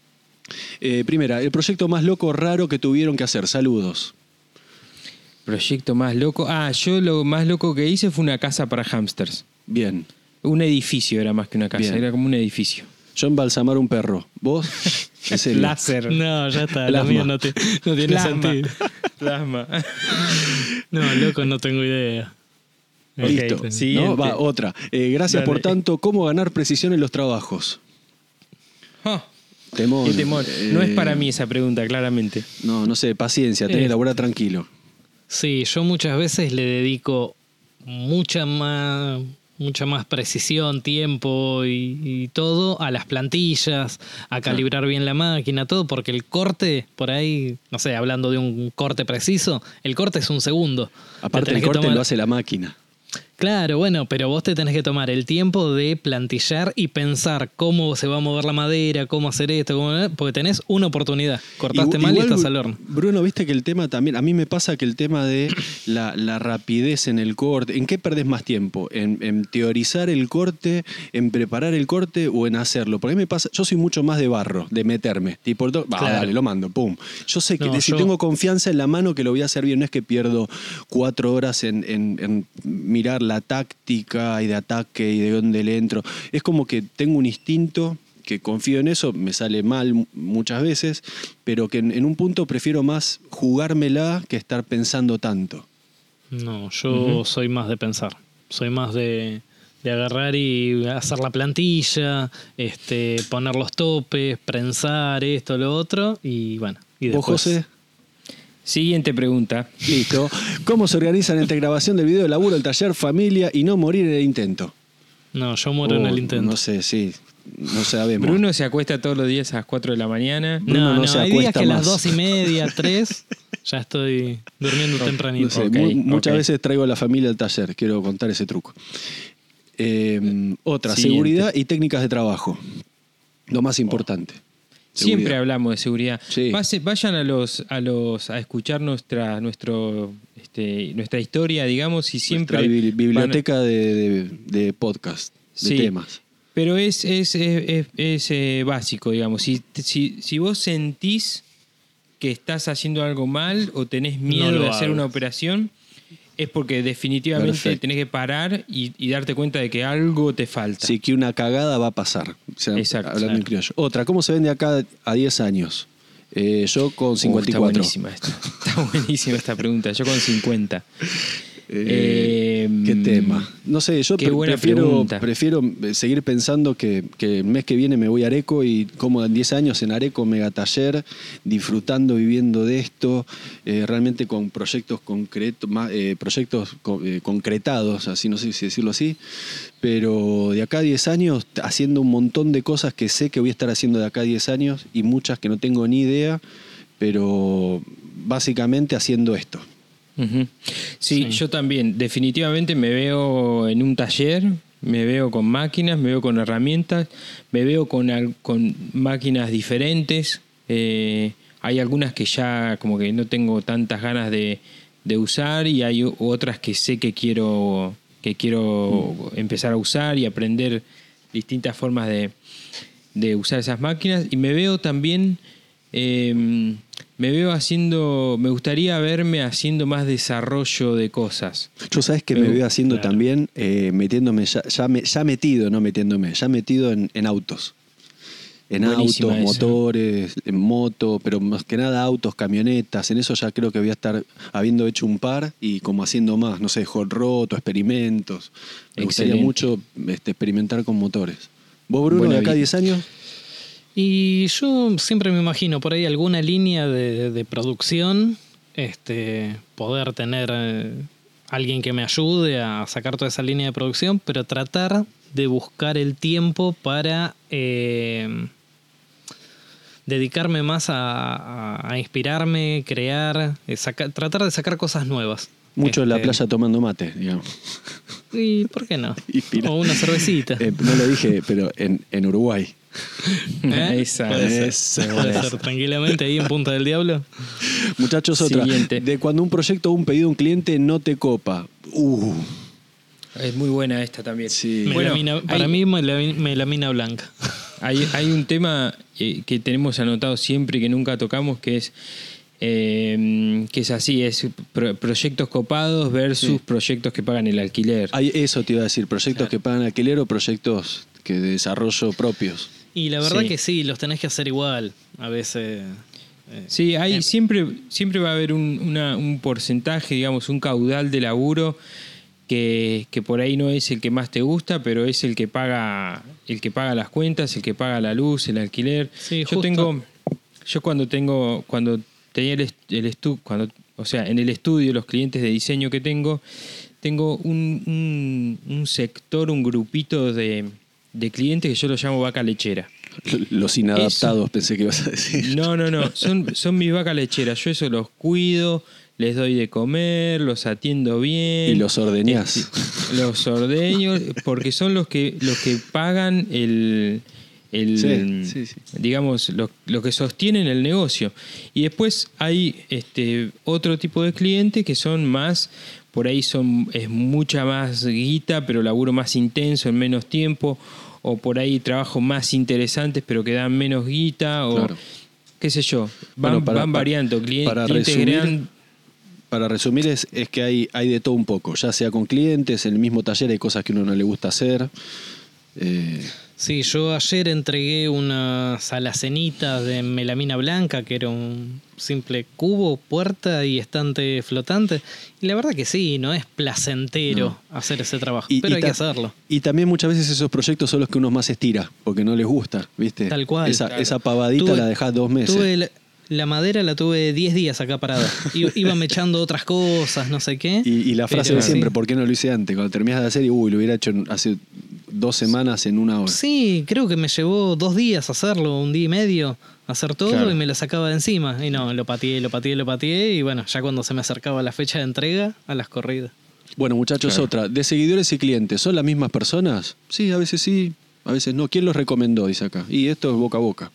Eh, primera, el proyecto más loco raro que tuvieron que hacer. Saludos. Proyecto más loco. Ah, yo lo más loco que hice fue una casa para hamsters. Bien. Un edificio era más que una casa, Bien. era como un edificio. Yo embalsamar un perro. ¿Vos? *laughs* ¿En serio? Láser. No, ya está, lo Plasma. mío no, te- no tiene Plasma. sentido. *laughs* Plasma. *laughs* No, loco, no tengo idea. Listo. Ok, siguiente. ¿No? Va, otra. Eh, gracias Dale. por tanto. ¿Cómo ganar precisión en los trabajos? Ah, Qué temor. Eh, No es para mí esa pregunta, claramente. No, no sé, paciencia, tenés Eh. que laburar tranquilo. Sí, yo muchas veces le dedico mucha más, mucha más precisión, tiempo y, y todo a las plantillas, a calibrar bien la máquina, todo, porque el corte, por ahí, no sé, hablando de un corte preciso, el corte es un segundo. Te Aparte, el corte tomar- lo hace la máquina. Claro, bueno, pero vos te tenés que tomar el tiempo de plantillar y pensar cómo se va a mover la madera, cómo hacer esto, cómo... porque tenés una oportunidad. Cortaste mal y estás al horno. Bruno, viste que el tema también, a mí me pasa que el tema de *clears throat* la, la rapidez en el corte, ¿en qué perdés más tiempo? ¿En, en teorizar el corte, en preparar el corte o en hacerlo? Porque a mí me pasa, yo soy mucho más de barro, de meterme. Tipo, va, Claro. dale, lo mando, pum. Yo sé que No, si yo- tengo confianza en la mano que lo voy a hacer bien, no es que pierdo cuatro horas en, en- en mirar la táctica y de ataque y de dónde le entro. Es como que tengo un instinto que confío en eso, me sale mal mu- muchas veces, pero que en, en un punto prefiero más jugármela que estar pensando tanto. No, yo soy más de pensar. Soy más de, de agarrar y hacer la plantilla, este, poner los topes, prensar esto, lo otro, y bueno. Y ¿Vos, después, José? Siguiente pregunta. Listo. ¿Cómo se organizan entre grabación del video, el laburo, el taller, familia y no morir en el intento? No, yo muero en Oh, el intento. No sé, sí. No sabemos. Bruno se acuesta todos los días a las 4 de la mañana. Bruno no, no no, se hay días acuesta que a las más. dos y media, *laughs* tres, ya estoy durmiendo tempranito. No sé, Ok, mu- muchas ok. veces traigo a la familia al taller, quiero contar ese truco. Eh, otra, Siguiente. seguridad y técnicas de trabajo. Lo más importante. Siempre Seguridad. hablamos de seguridad. Sí. Pase- vayan a los, a los a escuchar nuestra, nuestro, este, nuestra historia, digamos, y siempre. Nuestra bibli- van- biblioteca de, de- de podcast, de Sí. temas. Pero es, es, es- es- es, eh, básico, digamos. Si, si, si vos sentís que estás haciendo algo mal o tenés miedo de hacer hagas. una operación, es porque definitivamente Perfecto. tenés que parar y, y darte cuenta de que algo te falta. Sí, que una cagada va a pasar. O sea, Exacto, hablando en claro. criollo. Otra, ¿cómo se vende acá a 10 años? Eh, yo con Uh, 54. está buenísima esta. Está buenísima esta pregunta. Yo con 50. *laughs* Eh, Eh, ¿Qué tema? No sé, yo pre- prefiero, pregunta. prefiero seguir pensando que, que el mes que viene me voy a Areco y como en 10 años en Areco Megataller, disfrutando, viviendo de esto, eh, realmente con proyectos concretos, eh, proyectos co- eh, concretados, así no sé si decirlo así, pero de acá a 10 años haciendo un montón de cosas que sé que voy a estar haciendo de acá a 10 años y muchas que no tengo ni idea, pero básicamente haciendo esto. Sí, Sí. yo también. Definitivamente me veo en un taller, me veo con máquinas, me veo con herramientas, me veo con, con máquinas diferentes. Eh, hay algunas que ya como que no tengo tantas ganas de, de usar y hay otras que sé que quiero, que quiero empezar a usar y aprender distintas formas de, de usar esas máquinas. Y me veo también, eh, me veo haciendo, me gustaría verme haciendo más desarrollo de cosas. Yo sabes que me Pero- veo haciendo claro. también, eh, metiéndome, ya, ya, me- ya metido, no metiéndome, ya metido en, en autos. En Buenísima autos, esa. motores, en moto, pero más que nada autos, camionetas. En eso ya creo que voy a estar habiendo hecho un par y como haciendo más, no sé, hot rod o experimentos. Me gustaría mucho este, experimentar con motores. ¿Vos, Bruno, Buena de acá a vida. 10 años? Y yo siempre me imagino por ahí alguna línea de, de producción, este, poder tener eh, alguien que me ayude a sacar toda esa línea de producción, pero tratar de buscar el tiempo para eh, dedicarme más a, a- inspirarme, crear, eh, saca- tratar de sacar cosas nuevas. Mucho en la Este, playa tomando mate, digamos. ¿Y por qué no? *laughs* Inspira. O una cervecita. Eh, no lo dije, pero en, en Uruguay. ¿Eh? *laughs* Esa, Puede ser, puede esa. ser tranquilamente ahí en Punta del Diablo. Muchachos, otra. Siguiente. De cuando un proyecto o un pedido de un cliente no te copa. Uh, Es muy buena esta también. Sí. Bueno, Melamina- para hay- mí, melami- melamina blanca. *laughs* Hay, hay un tema eh, que tenemos anotado siempre y que nunca tocamos, que es eh, que es así, es pro- proyectos copados versus Sí. proyectos que pagan el alquiler. hay, eso te iba a decir, proyectos que pagan alquiler o proyectos que de desarrollo propios. Y la verdad Sí. que sí, los tenés que hacer igual. A veces. eh, Sí, hay eh, siempre, siempre va a haber un, una- un porcentaje, digamos, un caudal de laburo que, que por ahí no es el que más te gusta, pero es el que paga, el que paga las cuentas, el que paga la luz, el alquiler. Sí, yo justo. tengo, yo cuando tengo, cuando tenía el, el estu- cuando, o sea, en el estudio, los clientes de diseño que tengo, tengo un, un- un sector, un grupito de, de clientes que yo los llamo vaca lechera. Los inadaptados pensé que ibas a decir. No, no, no. *laughs* Son, son mis vacas lecheras. Yo eso los cuido, les doy de comer, los atiendo bien. Y los ordeñás. Este, los ordeño, *laughs* porque son los que, los que pagan el. el Sí, sí, sí. digamos, lo, lo que sostienen el negocio. Y después hay este otro tipo de clientes que son más, por ahí son, es mucha más guita, pero laburo más intenso en menos tiempo, o por ahí trabajos más interesantes, pero que dan menos guita, o Claro. qué sé yo. Van, Bueno, para- van variando. Clien- para resumir, gran- Para resumir, es, es que hay, hay de todo un poco, ya sea con clientes, en el mismo taller hay cosas que uno no le gusta hacer. Eh, Sí, yo ayer entregué unas alacenitas de melamina blanca, que era un simple cubo, puerta y estante flotante. Y la verdad que sí, no es placentero hacer ese trabajo, y- pero y hay que hacerlo. Y también muchas veces esos proyectos son los que uno más estira, porque no les gusta, ¿viste? Tal cual. Esa, Claro. esa pavadita Tuve- la dejás dos meses. Tuve la, la madera la tuve 10 días acá parada. *laughs* Iba echando otras cosas, no sé qué. Y, y la frase Pero de siempre, sí. ¿por qué no lo hice antes? Cuando terminas de hacer y, uy, lo hubiera hecho hace dos semanas en una hora. Sí, creo que me llevó dos días hacerlo, un día y medio, hacer todo Claro. y me lo sacaba de encima. Y no, lo pateé, lo pateé, lo pateé y bueno, ya cuando se me acercaba la fecha de entrega, a las corridas. Bueno, muchachos, Claro. otra. ¿De seguidores y clientes son las mismas personas? Sí, a veces sí, a veces no. ¿Quién los recomendó? Dice acá. Y esto es boca a boca.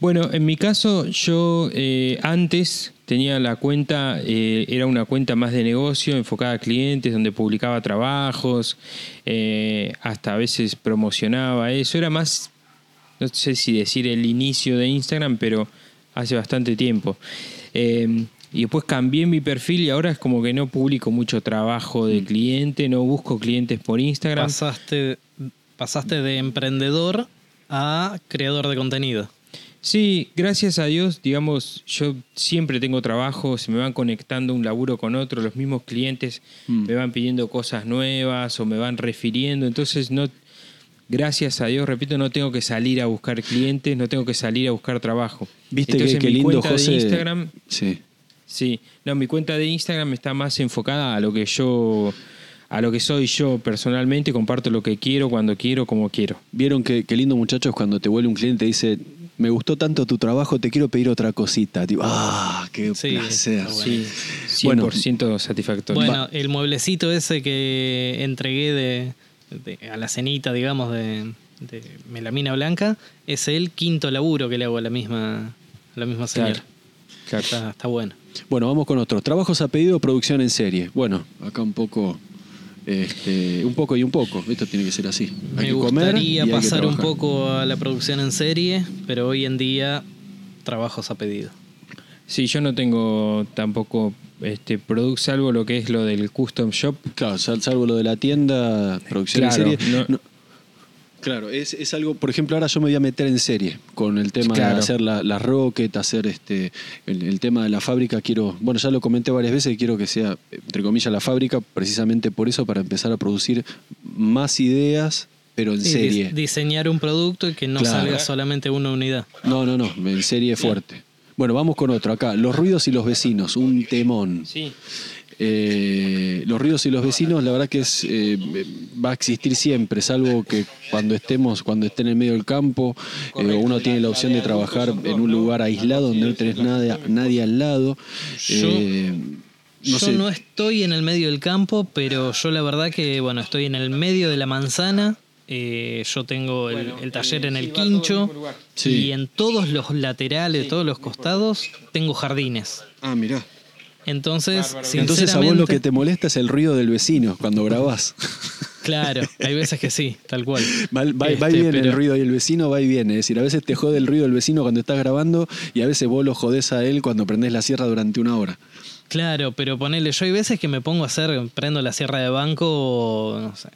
Bueno, en mi caso, yo eh, antes tenía la cuenta, eh, era una cuenta más de negocio, enfocada a clientes, donde publicaba trabajos, eh, hasta a veces promocionaba eso. Era más, no sé si decir el inicio de Instagram, pero hace bastante tiempo. Eh, y después cambié mi perfil y ahora es como que no publico mucho trabajo de cliente, no busco clientes por Instagram. Pasaste, pasaste de emprendedor a creador de contenido. Sí, gracias a Dios, digamos, yo siempre tengo trabajo, se me van conectando un laburo con otro, los mismos clientes Mm. me van pidiendo cosas nuevas o me van refiriendo, entonces no, gracias a Dios, repito, no tengo que salir a buscar clientes, no tengo que salir a buscar trabajo. Viste entonces que, qué mi lindo, cuenta José. de Instagram, Sí. sí, no, mi cuenta de Instagram está más enfocada a lo que yo, a lo que soy yo personalmente, comparto lo que quiero, cuando quiero, como quiero. Vieron que, qué lindo, muchachos, cuando te vuelve un cliente y dice, me gustó tanto tu trabajo, te quiero pedir otra cosita. Tipo, ah, qué Sí, placer. está Sí, Bueno. 100% satisfactorio. Bueno, el mueblecito ese que entregué de, de- a la cenita, digamos, de, de melamina blanca, es el quinto laburo que le hago a la misma, a la misma señora. Claro, claro. Está, está bueno. Bueno, vamos con otros. Trabajos a pedido, producción en serie. Bueno, acá un poco, este, un poco y un poco. Esto tiene que ser así. Hay Me que comer y gustaría pasar un poco a la producción en serie, pero hoy en día trabajos a pedido. Sí, yo no tengo tampoco este product salvo lo que es lo del custom shop. Claro, sal- salvo lo de la tienda, producción Claro, en serie. no- no- Claro, es, es algo, por ejemplo, ahora yo me voy a meter en serie con el tema Claro. de hacer la, la rocket, hacer este el, el tema de la fábrica. Quiero, bueno, ya lo comenté varias veces, quiero que sea, entre comillas, la fábrica, precisamente por eso, para empezar a producir más ideas, pero en Sí, serie. dis- diseñar un producto y que no Claro. salga solamente una unidad. No, no, no, en serie fuerte. Bueno, vamos con otro acá. Los ruidos y los vecinos, un temón. Sí. Eh, los ruidos y los vecinos, la verdad que es eh, va a existir siempre, salvo que cuando estemos, cuando esté en el medio del campo, eh, uno tiene la opción de trabajar en un lugar aislado donde no tenés nada, nadie al lado. Yo- Eh, no yo sé. no estoy en el medio del campo, pero yo la verdad que, bueno, estoy en el medio de la manzana. eh, yo tengo el, el taller en el quincho Sí. y en todos los laterales, todos los costados, tengo jardines. Ah, mirá. Entonces, Entonces a vos lo que te molesta es el ruido del vecino cuando grabás. *laughs* Claro, hay veces que sí, tal cual. Va, va- va y Este, viene el ruido y el vecino va y viene. Es decir, a veces te jode el ruido del vecino cuando estás grabando y a veces vos lo jodés a él cuando prendés la sierra durante una hora. Claro, pero ponele, yo hay veces que me pongo a hacer, prendo la sierra de banco, no sé,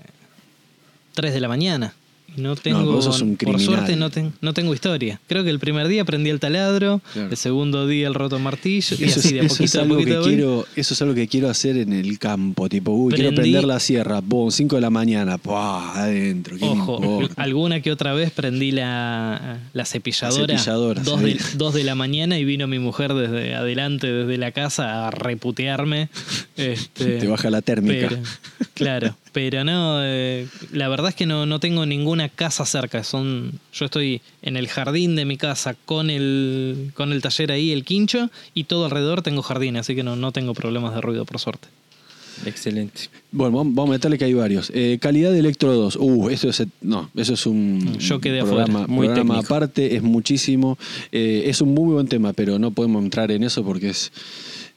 3 de la mañana. No tengo, un por suerte no, ten- no tengo historia. Creo que el primer día prendí el taladro, Claro. el segundo día el roto martillo, y Eso, así es, de a eso poquito es a algo que poquito quiero, eso es algo que quiero hacer en el campo. Tipo, uy, quiero prender la sierra. Boom, 5 de la mañana. ¡Pua! Adentro. ¿qué me Ojo, alguna que otra vez prendí la, la cepilladora, La cepilladora, dos, sí. de, *laughs* dos de la mañana y vino mi mujer desde adelante, desde la casa, a reputearme. *laughs* Este, Te baja la térmica. Pero- claro, pero no, eh, la verdad es que no, no tengo ninguna casa cerca. Son, yo estoy en el jardín de mi casa con el, con el taller ahí, el quincho, y todo alrededor tengo jardín, así que no, no tengo problemas de ruido, por suerte. Excelente. Bueno, vamos a meterle que hay varios. Eh, calidad de electrodos. Uh, eso es, no, eso es un Yo quedé programa, afuera. Muy programa técnico. aparte, es muchísimo. Eh, es un muy buen tema, pero no podemos entrar en eso porque es,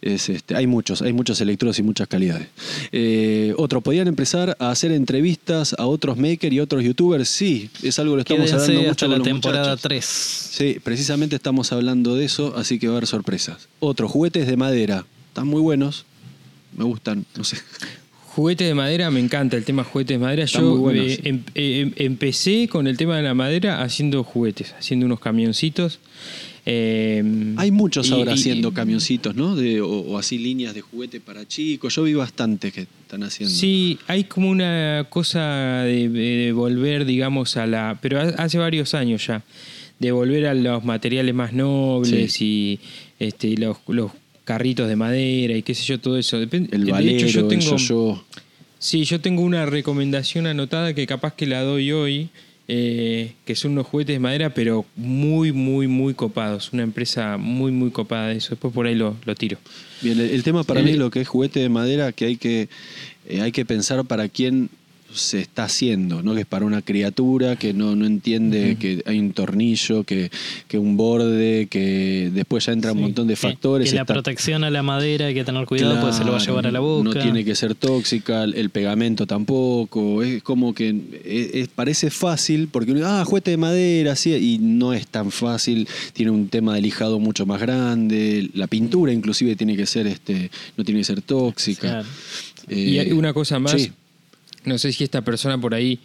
es este, hay muchos, hay muchos electrodos y muchas calidades. Eh, otro, ¿podrían empezar a hacer entrevistas a otros makers y otros youtubers? Sí, es algo que lo estamos hablando mucho hasta con la temporada muchachos. 3. Sí, precisamente estamos hablando de eso, así que va a haber sorpresas. Otro, juguetes de madera. Están muy buenos. Me gustan, no sé. Juguetes de madera, me encanta el tema juguetes de madera. Están Yo buenos. eh, em- eh, empecé con el tema de la madera haciendo juguetes, haciendo unos camioncitos. Eh, Hay muchos y- ahora y- haciendo camioncitos, ¿no? De, o, o así líneas de juguete para chicos. Yo vi bastante que están haciendo. Sí, hay como una cosa de, de volver, digamos, a la. Pero ha- hace varios años ya. De volver a los materiales más nobles y este, los, los carritos de madera y qué sé yo, todo eso. Depende, El de valero, hecho, yo el tengo. Sí, yo tengo una recomendación anotada que capaz que la doy hoy, eh, que son unos juguetes de madera, pero muy, muy, muy copados. Una empresa muy, muy copada de eso. Después por ahí lo, lo tiro. Bien, el, el tema para El- mí lo que es juguete de madera que hay que, eh, hay que pensar para quién se está haciendo, ¿no? Que es para una criatura que no, no entiende que hay un tornillo, que, que un borde, que después ya entra un montón de factores. Que, la está- protección a la madera hay que tener cuidado porque se lo va a Claro, llevar a la boca. No tiene que ser tóxica, el pegamento tampoco. Es como que es- es- parece fácil porque uno, ah, juguete de madera, sí, y no es tan fácil. Tiene un tema de lijado mucho más grande. La pintura, inclusive, tiene que ser, este, no tiene que ser tóxica. Claro. Y Eh, hay una cosa más. sí. No sé si esta persona por ahí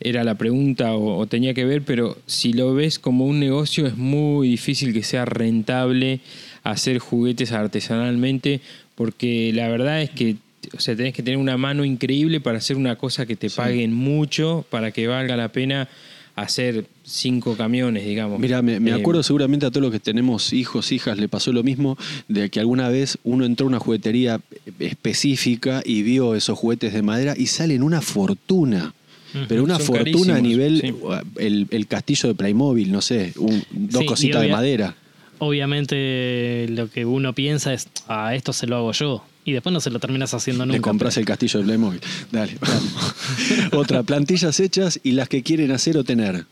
era la pregunta o, o tenía que ver, pero si lo ves como un negocio es muy difícil que sea rentable hacer juguetes artesanalmente, porque la verdad es que o sea, tenés que tener una mano increíble para hacer una cosa que te paguen mucho, para que valga la pena hacer cinco camiones, digamos. Mira, me, me Eh, acuerdo seguramente a todos los que tenemos hijos, hijas, le pasó lo mismo, de que alguna vez uno entró a una juguetería específica y vio esos juguetes de madera y salen una fortuna. Pero una Son fortuna a nivel, sí. el, el castillo de Playmobil, no sé, un- dos Sí, cositas de madera. Obviamente lo que uno piensa es, ah, esto se lo hago yo. Y después no se lo terminas haciendo Le nunca. compras el castillo de Playmobil. Dale. *laughs* Otra, plantillas hechas y las que quieren hacer o tener.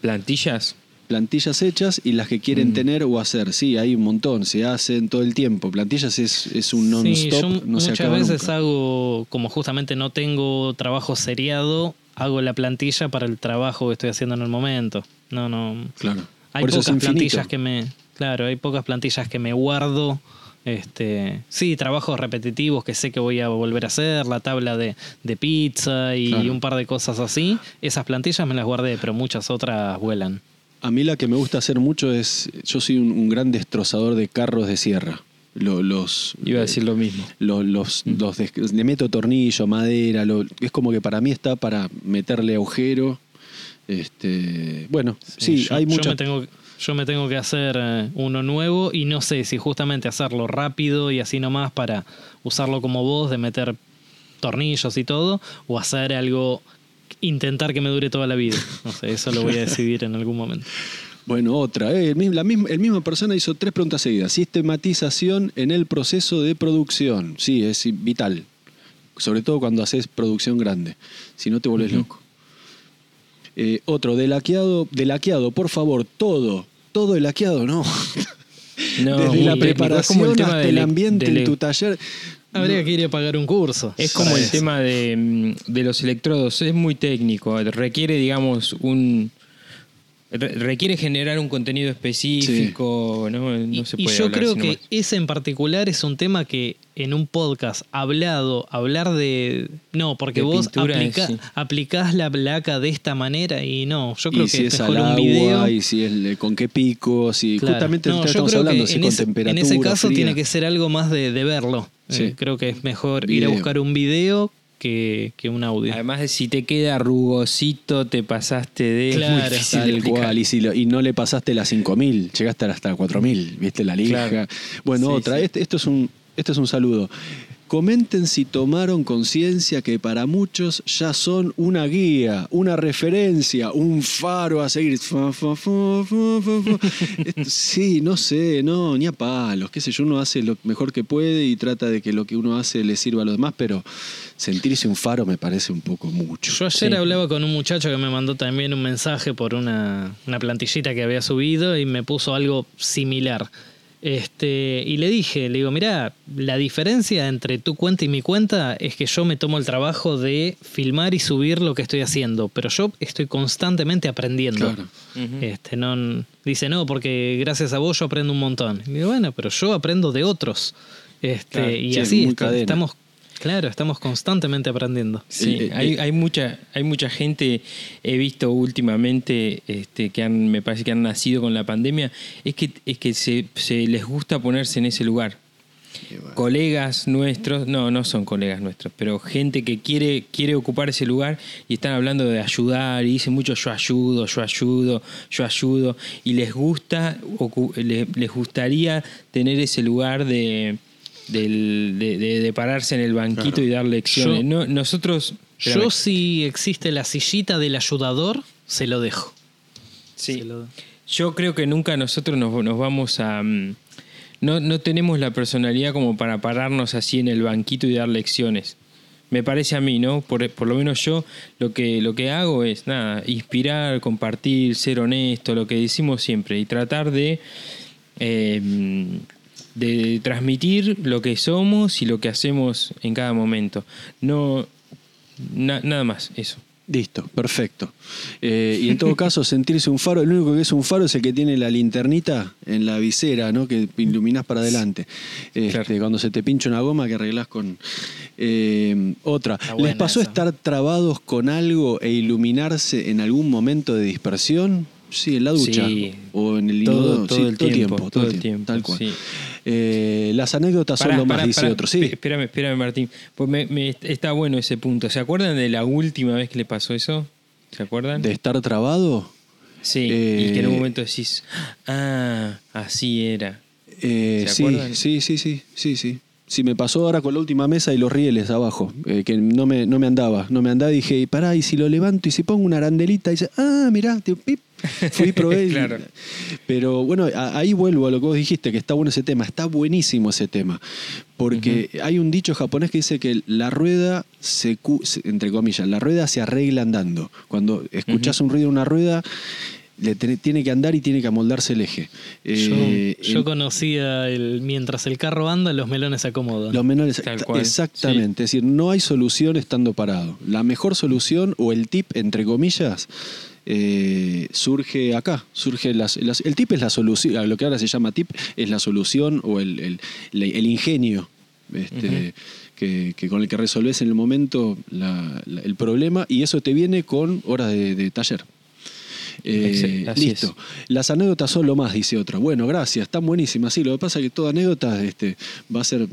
plantillas. Plantillas hechas y las que Mm. quieren tener o hacer. Sí, hay un montón, se hacen todo el tiempo. Plantillas es, es un non-stop, Sí, no se muchas acaba veces nunca. hago, como justamente no tengo trabajo seriado, hago la plantilla para el trabajo que estoy haciendo en el momento. No, no. Claro. Hay Por eso pocas plantillas que me. Claro, hay pocas plantillas que me guardo. Este, sí, trabajos repetitivos que sé que voy a volver a hacer, la tabla de, de pizza y Claro. un par de cosas así. Esas plantillas me las guardé, pero muchas otras vuelan. A mí la que me gusta hacer mucho es, yo soy un, un gran destrozador de carros de sierra. Lo- los, Iba a decir lo mismo. los, los, Mm. los de- le meto tornillo, madera, lo- es como que para mí está para meterle agujero. Este, bueno, sí, yo, hay yo muchas. me tengo, yo me tengo que hacer eh, uno nuevo y no sé si justamente hacerlo rápido y así nomás para usarlo como vos, de meter tornillos y todo, o hacer algo, intentar que me dure toda la vida. No sé, eso lo voy a decidir en algún momento. Bueno, otra. eh, el, mismo- la misma, el misma persona hizo tres preguntas seguidas. Sistematización en el proceso de producción. Sí, es vital. Sobre todo cuando haces producción grande. Si no te volvés loco. Eh, otro, de laqueado, de laqueado, por favor, todo. Todo el laqueado, no. *laughs* No, Desde la preparación como el tema hasta del- el ambiente del- en tu taller. Habría que ir a pagar un curso. Es como el eso. tema de, mm, de los electrodos, es muy técnico, requiere, digamos, un... re- Requiere generar un contenido específico, ¿no? No Y- se y, puede yo hablar creo que nomás. ese en particular es un tema que en un podcast hablado, hablar de... No, porque De vos pintura, aplica- sí. aplicás la placa de esta manera y no, yo creo y que si es mejor al un agua, video... y si es con qué picos, y Claro. justamente No, yo estamos creo hablando, que si en con ese, en temperatura. ese caso fría. tiene que ser algo más de, de verlo. Sí. Eh, creo que es mejor ir a buscar un video que, que un audio. Además de si te queda rugosito, te pasaste de... es muy Claro, Tal cual, y, si lo- y no le pasaste las 5000, llegaste hasta las 4000, viste la lija. Claro. Bueno, Sí, otra, sí. Este, esto, es un, esto es un saludo. Comenten si tomaron conciencia que para muchos ya son una guía, una referencia, un faro a seguir. Sí, no sé, no, ni a palos, qué sé yo, uno hace lo mejor que puede y trata de que lo que uno hace le sirva a los demás, pero sentirse un faro me parece un poco mucho. Yo ayer Sí. hablaba con un muchacho que me mandó también un mensaje por una, una plantillita que había subido y me puso algo similar. Este, y le dije, le digo, mirá, la diferencia entre tu cuenta y mi cuenta es que yo me tomo el trabajo de filmar y subir lo que estoy haciendo, pero yo estoy constantemente aprendiendo. Claro. Este, no, dice, no, porque gracias a vos yo aprendo un montón. Y digo, bueno, pero yo aprendo de otros. Este, Claro, y sí, así muy est- cadena. estamos, claro, estamos constantemente aprendiendo. Sí, Eh, hay, eh. hay mucha, hay mucha gente, he visto últimamente, este, que han, me parece que han nacido con la pandemia, es que, es que se, se les gusta ponerse en ese lugar. Colegas nuestros, no, no son colegas nuestros, pero gente que quiere, quiere ocupar ese lugar y están hablando de ayudar y dicen mucho yo ayudo, yo ayudo, yo ayudo, y les gusta, les, gustaría tener ese lugar de, del- de, de- de pararse en el banquito y dar lecciones. Yo- No, nosotros. Yo si existe la sillita del ayudador, se lo dejo. Sí. Se lo- Yo creo que nunca nosotros nos, nos vamos a... mm, No, no tenemos la personalidad como para pararnos así en el banquito y dar lecciones. Me parece a mí, ¿no? Por, por lo menos yo lo que, lo que hago es, nada, inspirar, compartir, ser honesto, lo que decimos siempre, y tratar de, eh, de transmitir lo que somos y lo que hacemos en cada momento. No, na- nada más, eso. Listo, perfecto. Eh, y en todo *laughs* caso, sentirse un faro, el único que es un faro es el que tiene la linternita en la visera, ¿no? Que iluminás para adelante. Este, Claro. Cuando se te pincha una goma que arreglás con. eh, otra. ¿Les pasó esa. estar trabados con algo e iluminarse en algún momento de dispersión? Sí, en la ducha. Sí. O en el Todo- inodoro. todo Sí, el tiempo, todo el tiempo, Tal cual. sí. Eh, las anécdotas son Pará, lo más, pará, dice pará. otro. Sí. Esp- Espérame, espérame, Martín. Pues me- me- está bueno ese punto. ¿Se acuerdan de la última vez que le pasó eso? ¿Se acuerdan? De estar trabado. Sí, Eh, y que en un momento decís, ah, así era. Eh, ¿Se acuerdan? sí, sí, sí, sí, sí. Sí, me pasó ahora con la última mesa y los rieles abajo, eh, que no me, no me andaba. No me andaba y dije, y pará, y si lo levanto y si pongo una arandelita, y dice, ah, mirá, te- pip. fui y probé. *laughs* Claro. Pero bueno, a- ahí vuelvo a lo que vos dijiste, que está bueno ese tema, está buenísimo ese tema. Porque hay un dicho japonés que dice que la rueda se, entre comillas, la rueda se arregla andando. Cuando escuchás un ruido en una rueda, le ten- tiene que andar y tiene que amoldarse el eje. Eh, yo, yo en- conocía el mientras el carro anda, los melones se acomodan. Los cual, exactamente. Es decir, no hay solución estando parado. La mejor solución, o el tip, entre comillas, eh, surge acá. Surge las- las- el tip es la solución, lo que ahora se llama tip es la solución o el, el- el- el ingenio este, que, que con el que resolves en el momento la- la- el problema y eso te viene con horas de, de taller. Eh, listo. Las anécdotas son lo más, dice otra. Bueno, gracias, están buenísimas. Sí, lo que pasa es que toda anécdota este, va a ser eh,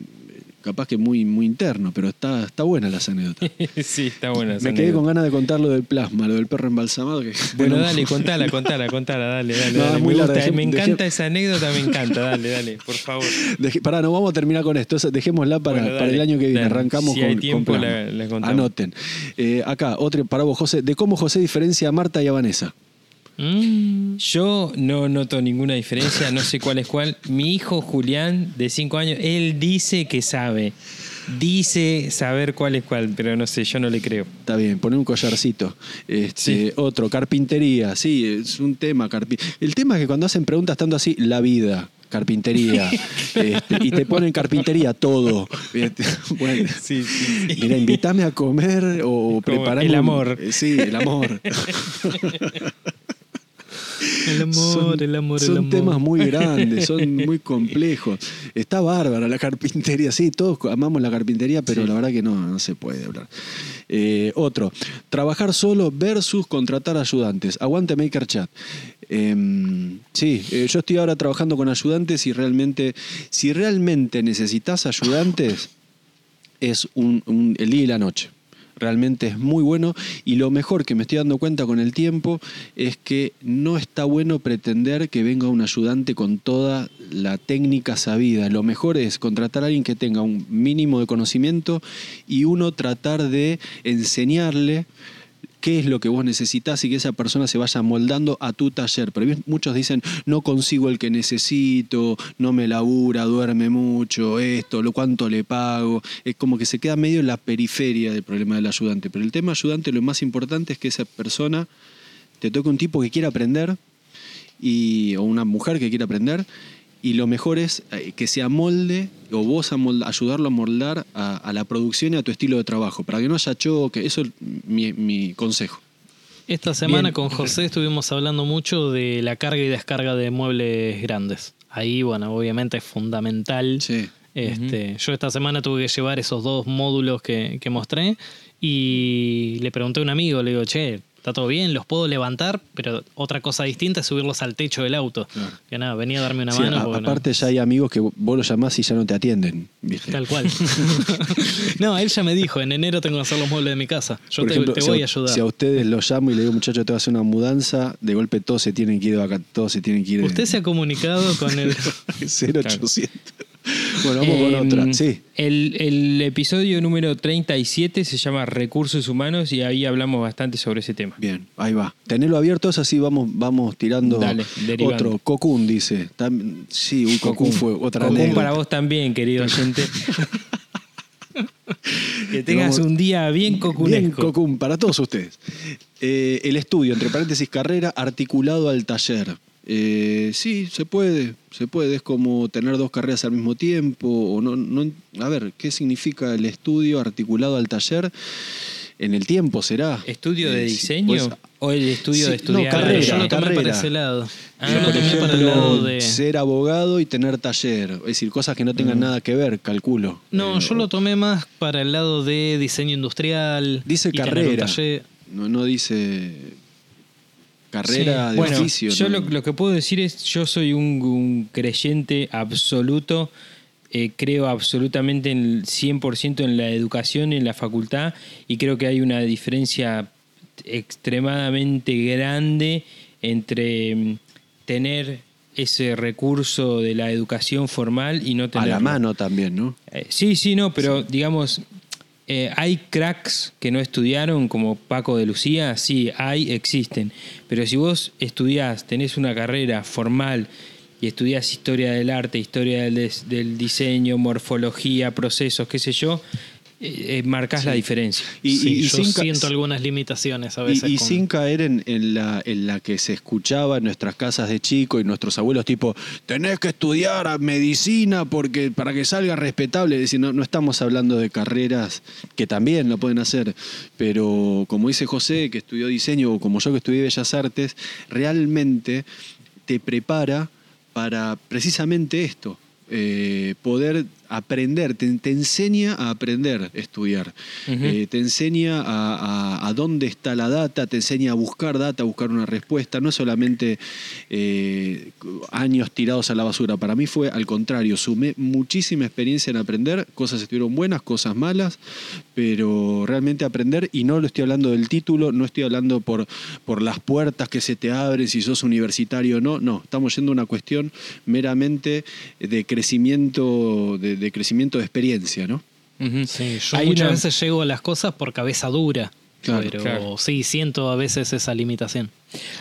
capaz que muy, muy interno, pero está, está buena las anécdotas. *laughs* sí, está buena. Me quedé con ganas de contar lo del plasma, lo del perro embalsamado. Que, Bueno, no- dale, *laughs* contala, contala, contala, dale, dale. No, dale. muy Me, larga, gusta, dejé- me dejé- encanta esa anécdota, me encanta, dale, dale, por favor. Deje- pará, no vamos a terminar con esto. Dejémosla para, Bueno, para el año que viene. dale. Arrancamos Si con, hay con tiempo, plasma. la- la. Anoten. Eh, acá, otro para vos, José. De cómo José diferencia a Marta y a Vanessa. Mm, Yo no noto ninguna diferencia, no sé cuál es cuál. Mi hijo Julián, de 5 años, él dice que sabe. Dice saber cuál es cuál, pero no sé, yo no le creo. Está bien, poner un collarcito. Este, Sí. Otro, carpintería. Sí, es un tema. carpi- El tema es que cuando hacen preguntas estando así, la vida, carpintería. *laughs* este, y te ponen carpintería todo. Este, *laughs* bueno, Sí, sí, sí. Mira, invítame a comer o preparame. el amor. Sí, el amor. *laughs* el amor, Son- el amor, son el amor. temas muy grandes, son muy complejos. Está bárbara la carpintería, sí, todos amamos la carpintería, pero Sí. la verdad que no, no se puede hablar. Eh, otro, trabajar solo versus contratar ayudantes. Aguante Maker Chat. Em, sí, eh, yo estoy ahora trabajando con ayudantes y realmente, si realmente necesitas ayudantes, es un, un- el día y la noche. Realmente es muy bueno y lo mejor que me estoy dando cuenta con el tiempo es que no está bueno pretender que venga un ayudante con toda la técnica sabida. Lo mejor es contratar a alguien que tenga un mínimo de conocimiento y uno tratar de enseñarle qué es lo que vos necesitas y que esa persona se vaya moldando a tu taller. Pero muchos dicen, no consigo el que necesito, no me labura, duerme mucho, esto, lo cuánto le pago. Es como que se queda medio en la periferia del problema del ayudante. Pero el tema ayudante, lo más importante es que esa persona te toque un tipo que quiera aprender y, o una mujer que quiera aprender. Y lo mejor es eh, que se amolde o vos amolda- ayudarlo a moldar a, a la producción y a tu estilo de trabajo, para que no haya choque. Eso es mi, mi consejo. Esta semana Bien. con José estuvimos hablando mucho de la carga y descarga de muebles grandes. Ahí, bueno, obviamente es fundamental. Sí. Este, Yo esta semana tuve que llevar esos dos módulos que, que mostré y le pregunté a un amigo, le digo, che, está todo bien, los puedo levantar, pero otra cosa distinta es subirlos al techo del auto. Claro. Que nada, venía a darme una Sí, mano. a- porque no- aparte ya hay amigos que vos los llamás y ya no te atienden. ¿viste? Tal cual. *laughs* no, él ya me dijo, en enero tengo que hacer los muebles de mi casa. Yo Por te, ejemplo, te si voy a a, ayudar. Si a ustedes los llamo y le digo, muchacho, te voy a hacer una mudanza, de golpe todos se tienen que ir de vaca- todos se tienen que ir de- Usted se ha comunicado con el... *laughs* 0800. Bueno, vamos con Em, otra. Sí. El, el episodio número 37 se llama Recursos Humanos y ahí hablamos bastante sobre ese tema. Bien, ahí va. Tenelo abierto, es así vamos, vamos tirando Dale, otro. Cocoon dice. Tam- sí, un Cocoon fue otra Cocún para vos también, querido oyente. *laughs* que tengas vamos- un día bien Bien, cocunesco. Cocoon, para todos ustedes. Eh, el estudio, entre paréntesis, carrera, articulado al taller. Eh, sí, se puede, se puede. Es como tener dos carreras al mismo tiempo. O no, no, a ver, ¿qué significa el estudio articulado al taller? en el tiempo será. ¿Estudio de Eh, diseño? pues, ¿O el estudio sí, de no, estudiar? carrera, yo lo tomé carrera. para ese lado. Ah, yo por para el lado de. ser abogado y tener taller. Es decir, cosas que no tengan nada que ver, calculo. No, Eh, yo lo tomé más para el lado de diseño industrial. Dice carrera. No, no dice carrera de bueno, oficio. Yo lo, lo que puedo decir es, yo soy un, un creyente absoluto, eh, creo absolutamente en el 100% en la educación, en la facultad, y creo que hay una diferencia extremadamente grande entre mm, tener ese recurso de la educación formal y no A tenerlo. la mano también, ¿no? Eh, sí, sí, no, pero digamos, eh, hay cracks que no estudiaron como Paco de Lucía, sí, hay, existen. Pero si vos estudiás, tenés una carrera formal y estudiás historia del arte, historia del, del diseño, morfología, procesos, qué sé yo, eh, marcás la diferencia. Y, Sí, y- y yo siento algunas limitaciones a Y, veces. y con- sin caer en, en la, en la que se escuchaba en nuestras casas de chico y nuestros abuelos, tipo, tenés que estudiar a medicina porque para que salga respetable. Es decir, no, no estamos hablando de carreras que también lo pueden hacer, pero como dice José, que estudió diseño, o como yo que estudié Bellas Artes, realmente te prepara para precisamente esto. eh, poder aprender, te, te enseña a aprender estudiar, Ujú. Eh, te enseña a, a- a dónde está la data, te enseña a buscar data, a buscar una respuesta, no es solamente eh, años tirados a la basura, para mí fue al contrario, sumé muchísima experiencia en aprender, cosas estuvieron buenas, cosas malas, pero realmente aprender, y no lo estoy hablando del título, no estoy hablando por, por las puertas que se te abren, si sos universitario o no, no, estamos yendo a una cuestión meramente de crecimiento, de, de crecimiento de experiencia, ¿no? Sí, yo Hay muchas una- veces llego a las cosas por cabeza dura. Claro, pero claro. sí, siento a veces esa limitación.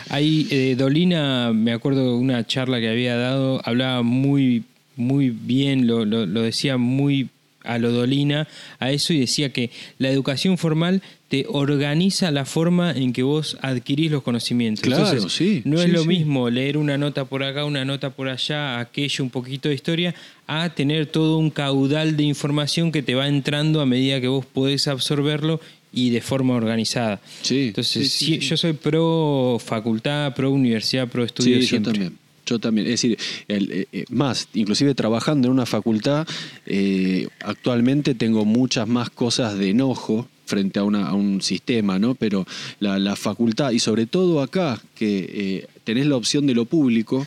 Ahí eh, Dolina, me acuerdo de una charla que había dado, hablaba muy, muy bien, lo, lo- lo decía muy a lo Dolina, a eso y decía que la educación formal te organiza la forma en que vos adquirís los conocimientos. Claro, Entonces, sí, No es lo sí. mismo leer una nota por acá, una nota por allá, aquello, un poquito de historia, a tener todo un caudal de información que te va entrando a medida que vos podés absorberlo y de forma organizada. Sí, Entonces, sí, yo soy pro facultad, pro universidad, pro estudio Sí, yo también. Yo también. Es decir, el, eh, eh, más, inclusive trabajando en una facultad, eh, actualmente tengo muchas más cosas de enojo frente a, una- a un sistema, ¿no? Pero la, la facultad, y sobre todo acá, que eh, tenés la opción de lo público,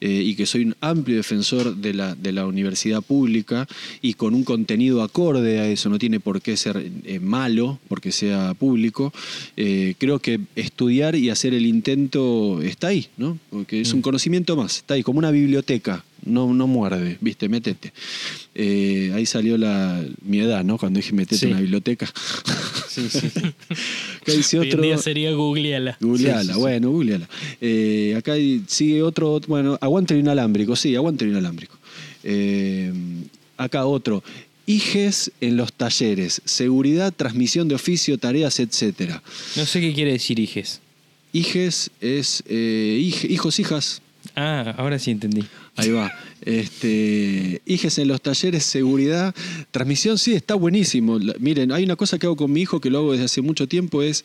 eh, y que soy un amplio defensor de la, de la universidad pública, y con un contenido acorde a eso, no tiene por qué ser eh, malo porque sea público, creo que estudiar y hacer el intento está ahí, ¿no? Porque es un conocimiento más, está ahí, como una biblioteca, no, no muerde, viste, métete. Eh, ahí salió la, mi edad, ¿no? Cuando dije metete Sí. en una biblioteca. Sí, sí, sí. *laughs* Acá dice Hoy en otro... día sería googleala. Googleala, bueno, googleala. Eh, acá sigue otro, bueno, aguante el inalámbrico, sí, aguante el inalámbrico. Eh, acá otro. IGES en los talleres, seguridad, transmisión de oficio, tareas, etcétera. No sé qué quiere decir hijes. IGES es eh, hij- hijos, hijas. Ah, ahora sí entendí. Ahí va. Este, IGES en los talleres, seguridad, transmisión, sí, está buenísimo. Miren, hay una cosa que hago con mi hijo que lo hago desde hace mucho tiempo, es,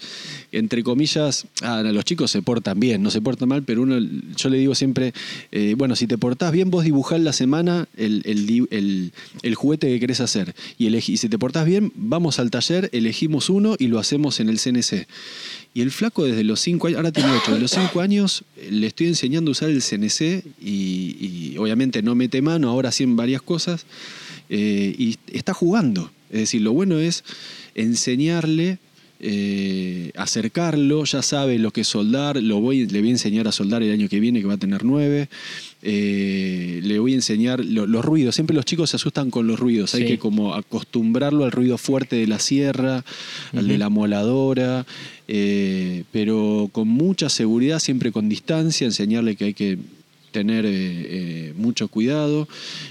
entre comillas, ah, los chicos se portan bien, no se portan mal, pero uno, yo le digo siempre, eh, bueno, si te portás bien, vos dibujás la semana el, el el- juguete que querés hacer. Y, elegí- y si te portás bien, vamos al taller, elegimos uno y lo hacemos en el CNC. Y el flaco desde los 5 años, ahora tiene 8, de los 5 años eh, le estoy enseñando a usar el CNC y, y obviamente no mete mano, ahora sí en varias cosas, eh, y está jugando. Es decir, lo bueno es enseñarle, eh, acercarlo, ya sabe lo que es soldar, lo voy, le voy a enseñar a soldar el año que viene, que va a tener 9. le voy a enseñar lo- los ruidos. Siempre los chicos se asustan con los ruidos. Hay que como acostumbrarlo al ruido fuerte de la sierra, al de la moladora, eh, pero con mucha seguridad, siempre con distancia, enseñarle que hay que tener eh, eh, mucho cuidado.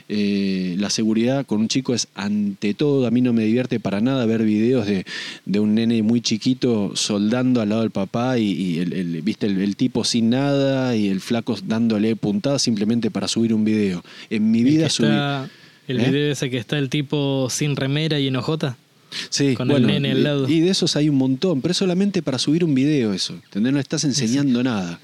Eh, la seguridad con un chico es ante todo, a mí no me divierte para nada ver videos de, de un nene muy chiquito soldando al lado del papá y, y el, el- viste el, el tipo sin nada y el flaco dándole puntadas simplemente para subir un video. En mi vida subí... el video ese que está el tipo sin remera y enojota. Sí, Con bueno, el nene al lado. Y de esos hay un montón, pero es solamente para subir un video eso. ¿entendés? No estás enseñando nada.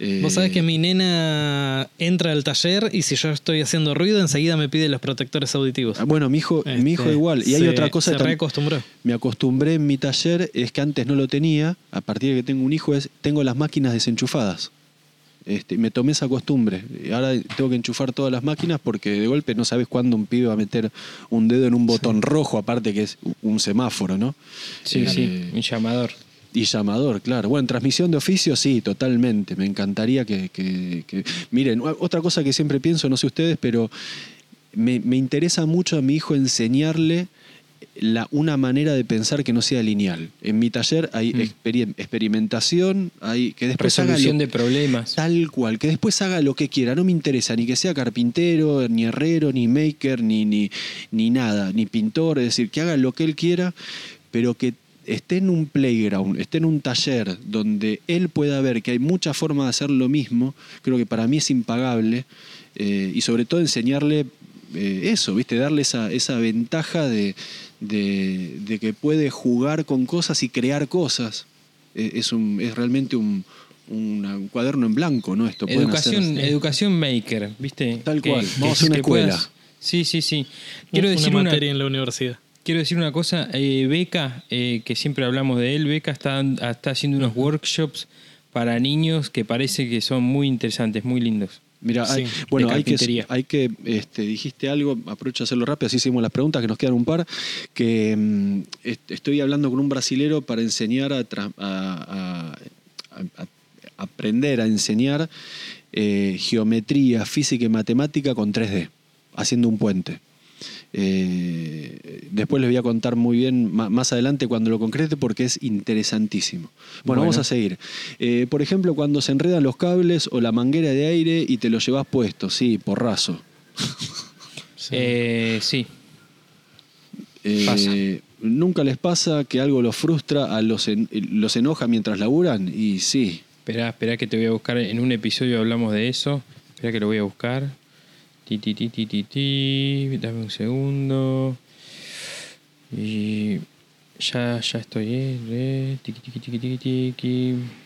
Eh, Vos sabés que mi nena entra al taller y si yo estoy haciendo ruido, enseguida me pide los protectores auditivos. ah, Bueno, mi hijo, mi hijo Este, igual. Y hay se- otra cosa Se reacostumbró. me acostumbré en mi taller, es que antes no lo tenía, a partir de que tengo un hijo, es tengo las máquinas desenchufadas. Este, me tomé esa costumbre. Ahora tengo que enchufar todas las máquinas porque de golpe no sabes cuándo un pibe va a meter un dedo en un botón rojo, aparte que es un semáforo, ¿no? Sí, Eh, sí, un llamador. Y llamador, claro. Bueno, transmisión de oficio, sí, totalmente. Me encantaría que, que- que- Miren, otra cosa que siempre pienso, no sé ustedes, pero me, me interesa mucho a mi hijo enseñarle la, una manera de pensar que no sea lineal. En mi taller hay Mm. experi- experimentación, hay que después haga Resolución lo- de problemas. Tal cual, que después haga lo que quiera, no me interesa ni que sea carpintero, ni herrero, ni maker, ni, ni, ni nada, ni pintor, es decir, que haga lo que él quiera, pero que esté en un playground, esté en un taller donde él pueda ver que hay muchas formas de hacer lo mismo, creo que para mí es impagable, eh, y sobre todo enseñarle eh, eso, ¿viste? darle esa, esa ventaja de, de- de que puede jugar con cosas y crear cosas. Eh, es, un, es realmente un, una- un cuaderno en blanco, ¿no? Esto Educación, hacer- educación maker, ¿viste? Tal cual. Vamos a una escuela. Sí, sí, sí. Quiero una decir una, materia en la universidad. Quiero decir una cosa. eh, Beca, eh, que siempre hablamos de él, Beca está, está haciendo unos workshops para niños que parece que son muy interesantes, muy lindos. Mira, Sí, bueno, hay que, carpintería. hay que este, dijiste algo, aprovecho a hacerlo rápido, así hicimos las preguntas, que nos quedan un par, que mm, est- estoy hablando con un brasilero para enseñar a, tra- a- a- a- a- aprender a enseñar eh, geometría, física y matemática con 3D, haciendo un puente. Eh, después les voy a contar muy bien más adelante cuando lo concrete porque es interesantísimo. Bueno, Bueno. vamos a seguir. Eh, por ejemplo, cuando se enredan los cables o la manguera de aire y te lo llevas puesto, sí, porrazo. *laughs* Sí. Eh, sí. Pasa. ¿Nunca les pasa que algo los frustra, a los, en- los enoja mientras laburan? Y sí. Esperá, esperá que te voy a buscar. En un episodio hablamos de eso. Espera que lo voy a buscar. Ti, ti, ti, ti, ti. Dame un segundo. Y ya, ya estoy. eh, re. Tiqui, tiqui, tiqui, tiqui, tiqui.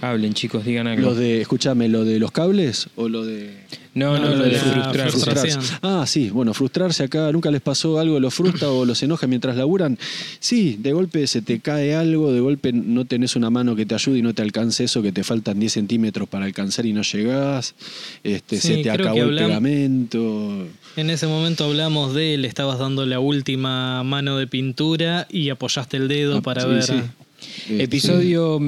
Hablen, chicos, digan algo. ¿Lo de, escúchame, lo de los cables o lo de... No, no, No, lo lo de frustrarse. Ah, sí, bueno, frustrarse acá, ¿nunca les pasó algo, los frustra o los enoja mientras laburan? Sí, de golpe se te cae algo, de golpe no tenés una mano que te ayude y no te alcance eso, que te faltan 10 centímetros para alcanzar y no llegás, este, Sí, se te creo acabó que el pegamento. En ese momento hablamos de le estabas dando la última mano de pintura y apoyaste el dedo Ah, para sí, ver. sí. Episodio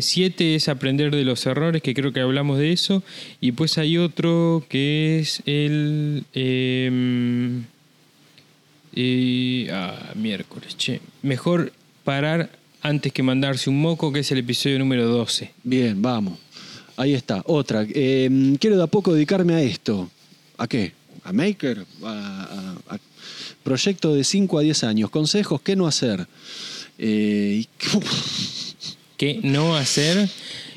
7 es aprender de los errores, que creo que hablamos de eso. Y pues hay otro que es el... em, eh, ah, miércoles, che. Mejor parar antes que mandarse un moco, que es el episodio número 12. Bien, vamos. Ahí está. Otra. Eh, quiero de a poco dedicarme a esto. ¿A qué? ¿A Maker? ¿A, a- a- proyecto de 5 a 10 años. Consejos, ¿qué no hacer? Eh, *laughs* ¿Qué no hacer?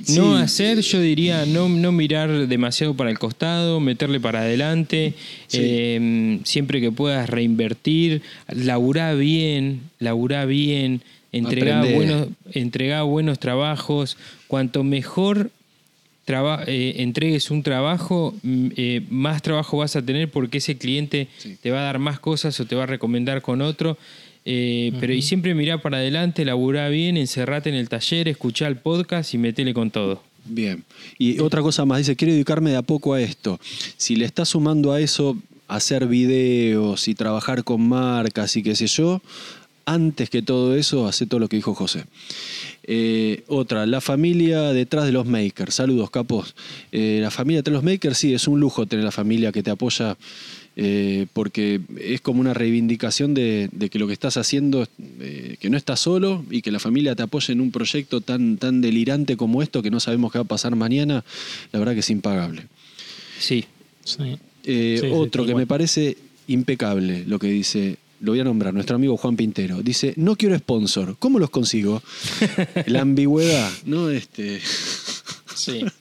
Sí. No hacer, yo diría, no, no mirar demasiado para el costado, meterle para adelante, Sí. eh, siempre que puedas reinvertir, laburá bien, laburá bien, entregá Aprende. buenos, entregá buenos trabajos, cuanto mejor traba- eh, entregues un trabajo, mm, eh, más trabajo vas a tener porque ese cliente Sí. te va a dar más cosas o te va a recomendar con otro. Eh, Pero y siempre mirá para adelante, laburá bien, encerrate en el taller, escuchá el podcast y metele con todo. Bien. Y otra cosa más, dice, quiero dedicarme de a poco a esto. Si le estás sumando a eso hacer videos y trabajar con marcas y qué sé yo, antes que todo eso, hace todo lo que dijo José. Eh, otra, la familia detrás de los makers. Saludos, capos. Eh, la familia detrás de los makers, sí, es un lujo tener la familia que te apoya eh, porque es como una reivindicación de, de que lo que estás haciendo, eh, que no estás solo y que la familia te apoye en un proyecto tan, tan delirante como esto, que no sabemos qué va a pasar mañana, la verdad que es impagable. Sí. Sí. Eh, Sí, otro que me parece impecable, lo que dice, lo voy a nombrar, nuestro amigo Juan Pintero, dice, no quiero sponsor, ¿cómo los consigo? *laughs* la ambigüedad, ¿no? Este, Sí. *laughs*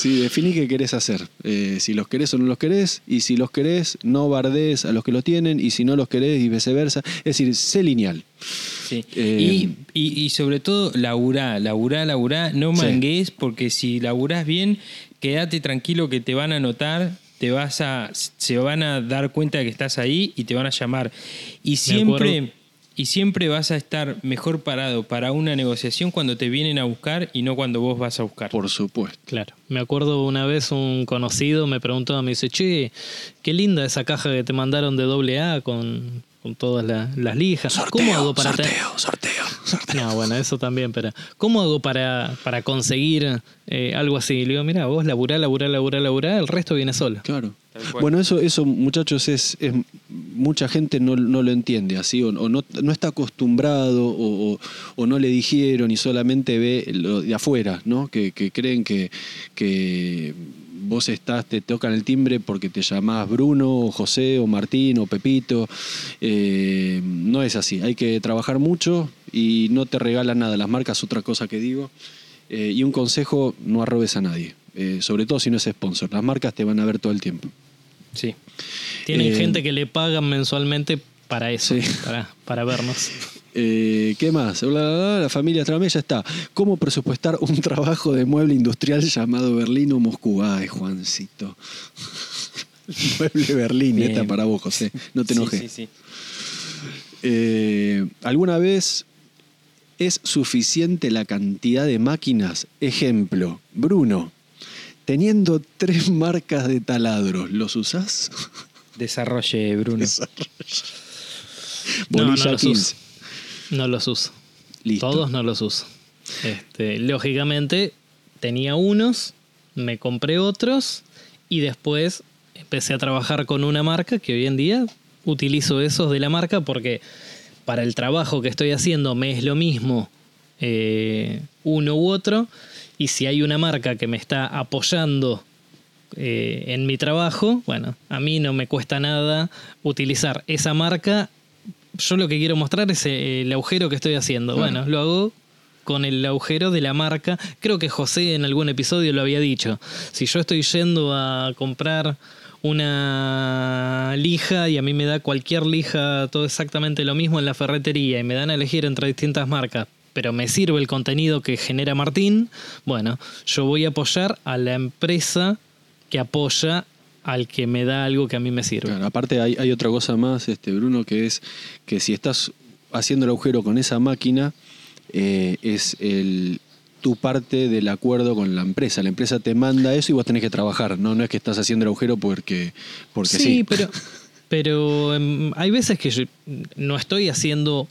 Sí, definí qué querés hacer. Eh, si los querés o no los querés, y si los querés, no bardes a los que lo tienen, y si no los querés, y viceversa. Es decir, sé lineal. Sí. Eh, y, y- y sobre todo, laburá, laburá, laburá, no Sí. mangués, porque si laburás bien, quédate tranquilo que te van a notar, te vas a, se van a dar cuenta de que estás ahí y te van a llamar. Y siempre. Y siempre vas a estar mejor parado para una negociación cuando te vienen a buscar y no cuando vos vas a buscar. Por supuesto. Claro. Me acuerdo una vez un conocido me preguntó, me dice, che, qué linda esa caja que te mandaron de doble A con, con todas la- las lijas. ¿Cómo hago para tener-" sorteo, sorteo. No, bueno, eso también, pero ¿cómo hago para, para conseguir eh, algo así? Le digo, mira, vos laburá, laburá, laburá, laburá, el resto viene solo. Claro. Bueno, eso, eso muchachos, es, es- mucha gente no, no lo entiende así, o, no, no está acostumbrado, o, no le dijeron y solamente ve lo de afuera, ¿no? Que, que creen que, que vos estás, te tocan el timbre porque te llamás Bruno, o José, o Martín, o Pepito. Eh, no es así. Hay que trabajar mucho y no te regalan nada. Las marcas, otra cosa que digo. Eh, y un consejo, no arrobes a nadie. Eh, sobre todo si no es sponsor. Las marcas te van a ver todo el tiempo. Sí. Tienen Eh, gente que le pagan mensualmente para eso, Sí. para, para vernos. *laughs* Eh, ¿Qué más? Bla, bla, bla, la familia Tramé ya está. ¿Cómo presupuestar un *laughs* trabajo de mueble industrial llamado Berlín o Moscú? Ay, Juancito. *laughs* mueble Berlín, Bien. esta para vos, José. No te enojes. sí, sí. Eh, ¿Alguna vez es suficiente la cantidad de máquinas? Ejemplo, Bruno, teniendo tres marcas de taladros, ¿los usás? Desarrolle, Bruno. No, no Bolilla los 15. uso. No los uso. Listo. Todos no los uso. Este, lógicamente, tenía unos, me compré otros y después empecé a trabajar con una marca que hoy en día utilizo esos de la marca porque para el trabajo que estoy haciendo me es lo mismo eh, uno u otro y si hay una marca que me está apoyando eh, en mi trabajo, bueno, a mí no me cuesta nada utilizar esa marca. Yo lo que quiero mostrar es eh, el agujero que estoy haciendo. Claro. Bueno, lo hago con el agujero de la marca. Creo que José en algún episodio lo había dicho. Si yo estoy yendo a comprar una lija y a mí me da cualquier lija todo exactamente lo mismo en la ferretería y me dan a elegir entre distintas marcas, pero me sirve el contenido que genera Martín, bueno, yo voy a apoyar a la empresa que apoya al que me da algo que a mí me sirve. Claro, aparte hay, hay otra cosa más, este, Bruno, que es que si estás haciendo el agujero con esa máquina, eh, es el, tu parte del acuerdo con la empresa. La empresa te manda eso y vos tenés que trabajar, ¿no? No es que estás haciendo el agujero porque, porque sí. sí, pero, *laughs* pero em, hay veces que yo no estoy haciendo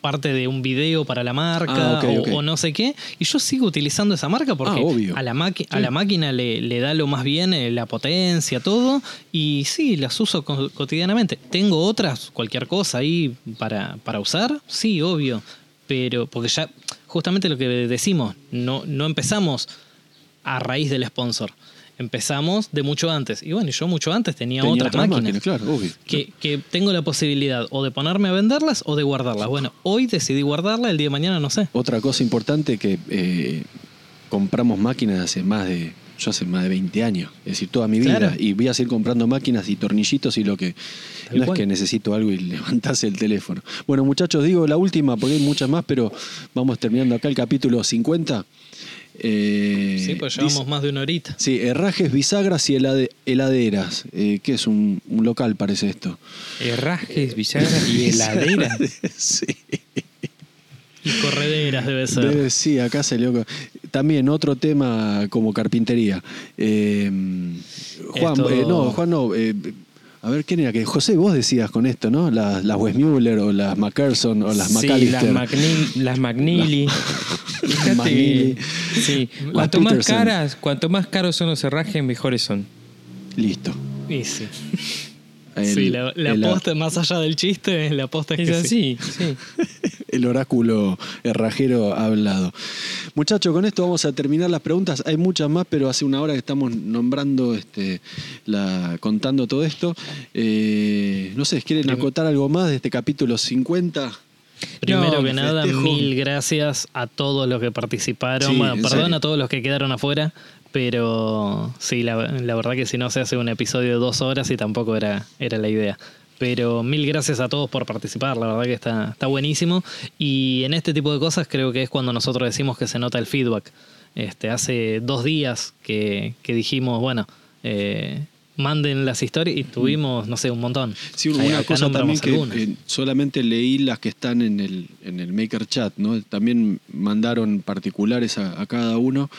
parte de un video para la marca Ah, o, no sé qué, y yo sigo utilizando esa marca porque Ah, obvio. a la, maqui- a Sí. la máquina le, le da lo más bien eh, la potencia, todo, y sí, las uso co- cotidianamente. ¿Tengo otras, cualquier cosa ahí para, para usar? Sí, obvio, pero porque ya, justamente lo que decimos, no, no empezamos a raíz del sponsor. Empezamos de mucho antes. Y bueno, yo mucho antes tenía, Tenía otras, máquinas. máquinas, claro, obvio. Que, que tengo la posibilidad o de ponerme a venderlas o de guardarlas. Bueno, hoy decidí guardarla, el día de mañana no sé. Otra cosa importante que eh, compramos máquinas hace más de, yo hace más de 20 años, es decir, toda mi vida. Claro. Y voy a seguir comprando máquinas y tornillitos y lo que... Tal no cual. es que necesito algo y *laughs* levantás el teléfono. Bueno, muchachos, digo la última porque hay muchas más, pero vamos terminando acá el capítulo 50. Eh, Sí, pues dice- llevamos más de una horita. Sí, herrajes, bisagras y helade- heladeras. Eh, ¿Qué es un, un local, parece esto? Herrajes, bisagras y *laughs* heladeras. sí. Y correderas debe ser. Debe- sí, acá salió. co- También otro tema como carpintería. Eh, Juan, Esto- eh, no, Juan no. eh, a ver, ¿quién era? Que José, vos decías con esto, ¿no? Las, las Westmuller o las McPherson o las Sí, McAllister. las, *laughs* McNeil- las McNeely. Fíjate sí. Cuanto más caras, cuanto más caros son los herrajes, mejores son. Listo. Y sí. El- sí, la, la el- posta, más allá del chiste, la posta es, Es que sí. así, sí. *laughs* El oráculo herrajero ha hablado. Muchachos, con esto vamos a terminar las preguntas. Hay muchas más, pero hace una hora que estamos nombrando, este, la, contando todo esto. Eh, no sé, ¿quieren acotar algo más de este capítulo 50? Primero No, que nada, festejo. mil gracias a todos los que participaron. Sí, bueno, en perdón serio. a todos los que quedaron afuera, pero sí, la, la verdad que si no se hace un episodio de dos horas y tampoco era, era la idea. Pero mil gracias a todos por participar, la verdad que está, está buenísimo. Y en este tipo de cosas creo que es cuando nosotros decimos que se nota el feedback. Este, hace dos días que, que dijimos, bueno, eh, manden las historias y tuvimos, no sé, un montón. Sí, una cosa también que eh, solamente leí las que están en el, en el Maker Chat, ¿no? También mandaron particulares a, a cada uno,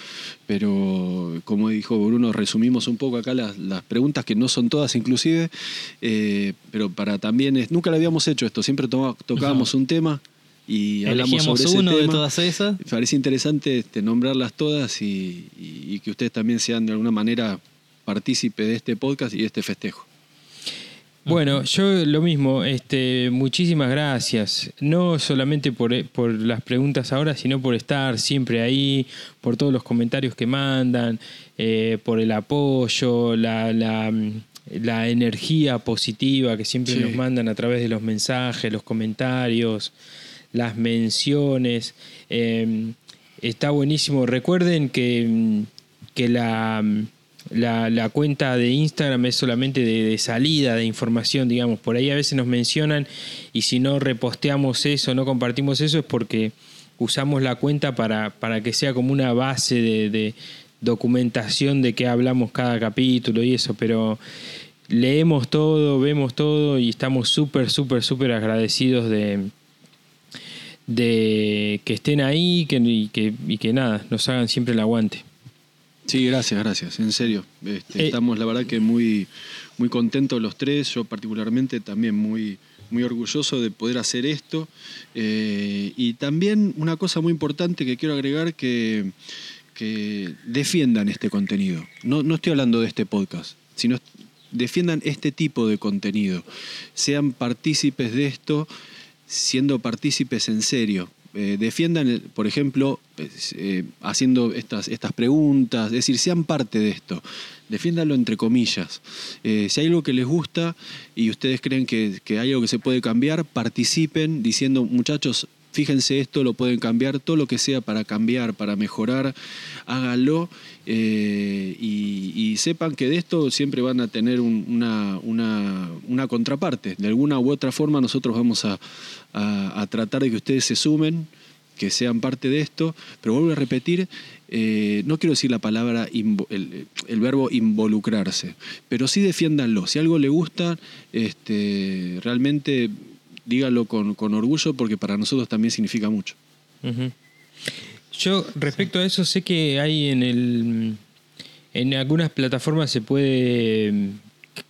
pero como dijo Bruno, resumimos un poco acá las, las preguntas, que no son todas inclusive, eh, pero para también, es- nunca lo habíamos hecho esto, siempre tocábamos un tema y hablamos Elegíamos sobre ese uno de tema. todas esas. Parece interesante este, nombrarlas todas y, y- y que ustedes también sean de alguna manera partícipe de este podcast y de este festejo. Bueno, yo lo mismo, este, muchísimas gracias. No solamente por, por las preguntas ahora, sino por estar siempre ahí, por todos los comentarios que mandan, eh, por el apoyo, la, la, la energía positiva que siempre Sí. nos mandan a través de los mensajes, los comentarios, las menciones. Eh, está buenísimo. Recuerden que, mm, que la, mm, la, la cuenta de Instagram es solamente de, de salida de información, digamos. Por ahí a veces nos mencionan y si no reposteamos eso, no compartimos eso, es porque usamos la cuenta para, para que sea como una base de, documentación de qué hablamos cada capítulo y eso, pero leemos todo, vemos todo y estamos súper, súper, súper agradecidos de, de que estén ahí que, y, que, y que nada, nos hagan siempre el aguante. Sí, gracias, gracias, en serio. Este, Eh, estamos la verdad que muy, muy contentos los tres, yo particularmente también muy, muy orgulloso de poder hacer esto. Eh, y también una cosa muy importante que quiero agregar que, que defiendan este contenido. No, no estoy hablando de este podcast, sino defiendan este tipo de contenido. Sean partícipes de esto siendo partícipes en serio. Eh, defiendan, por ejemplo, pues, eh, haciendo estas, estas preguntas, es decir, sean parte de esto. Defiéndanlo entre comillas. Eh, si hay algo que les gusta y ustedes creen que hay algo que se puede cambiar, participen diciendo, muchachos, fíjense esto, lo pueden cambiar, todo lo que sea para cambiar, para mejorar, háganlo eh, y, sepan que de esto siempre van a tener un- una, una- contraparte. De alguna u otra forma nosotros vamos a, tratar de que ustedes se sumen, que sean parte de esto, pero vuelvo a repetir, eh, no quiero decir la palabra, el verbo involucrarse, pero sí defiéndanlo. Si algo le gusta, este, realmente dígalo con, con orgullo porque para nosotros también significa mucho. Yo respecto a eso sé que hay en el en algunas plataformas se puede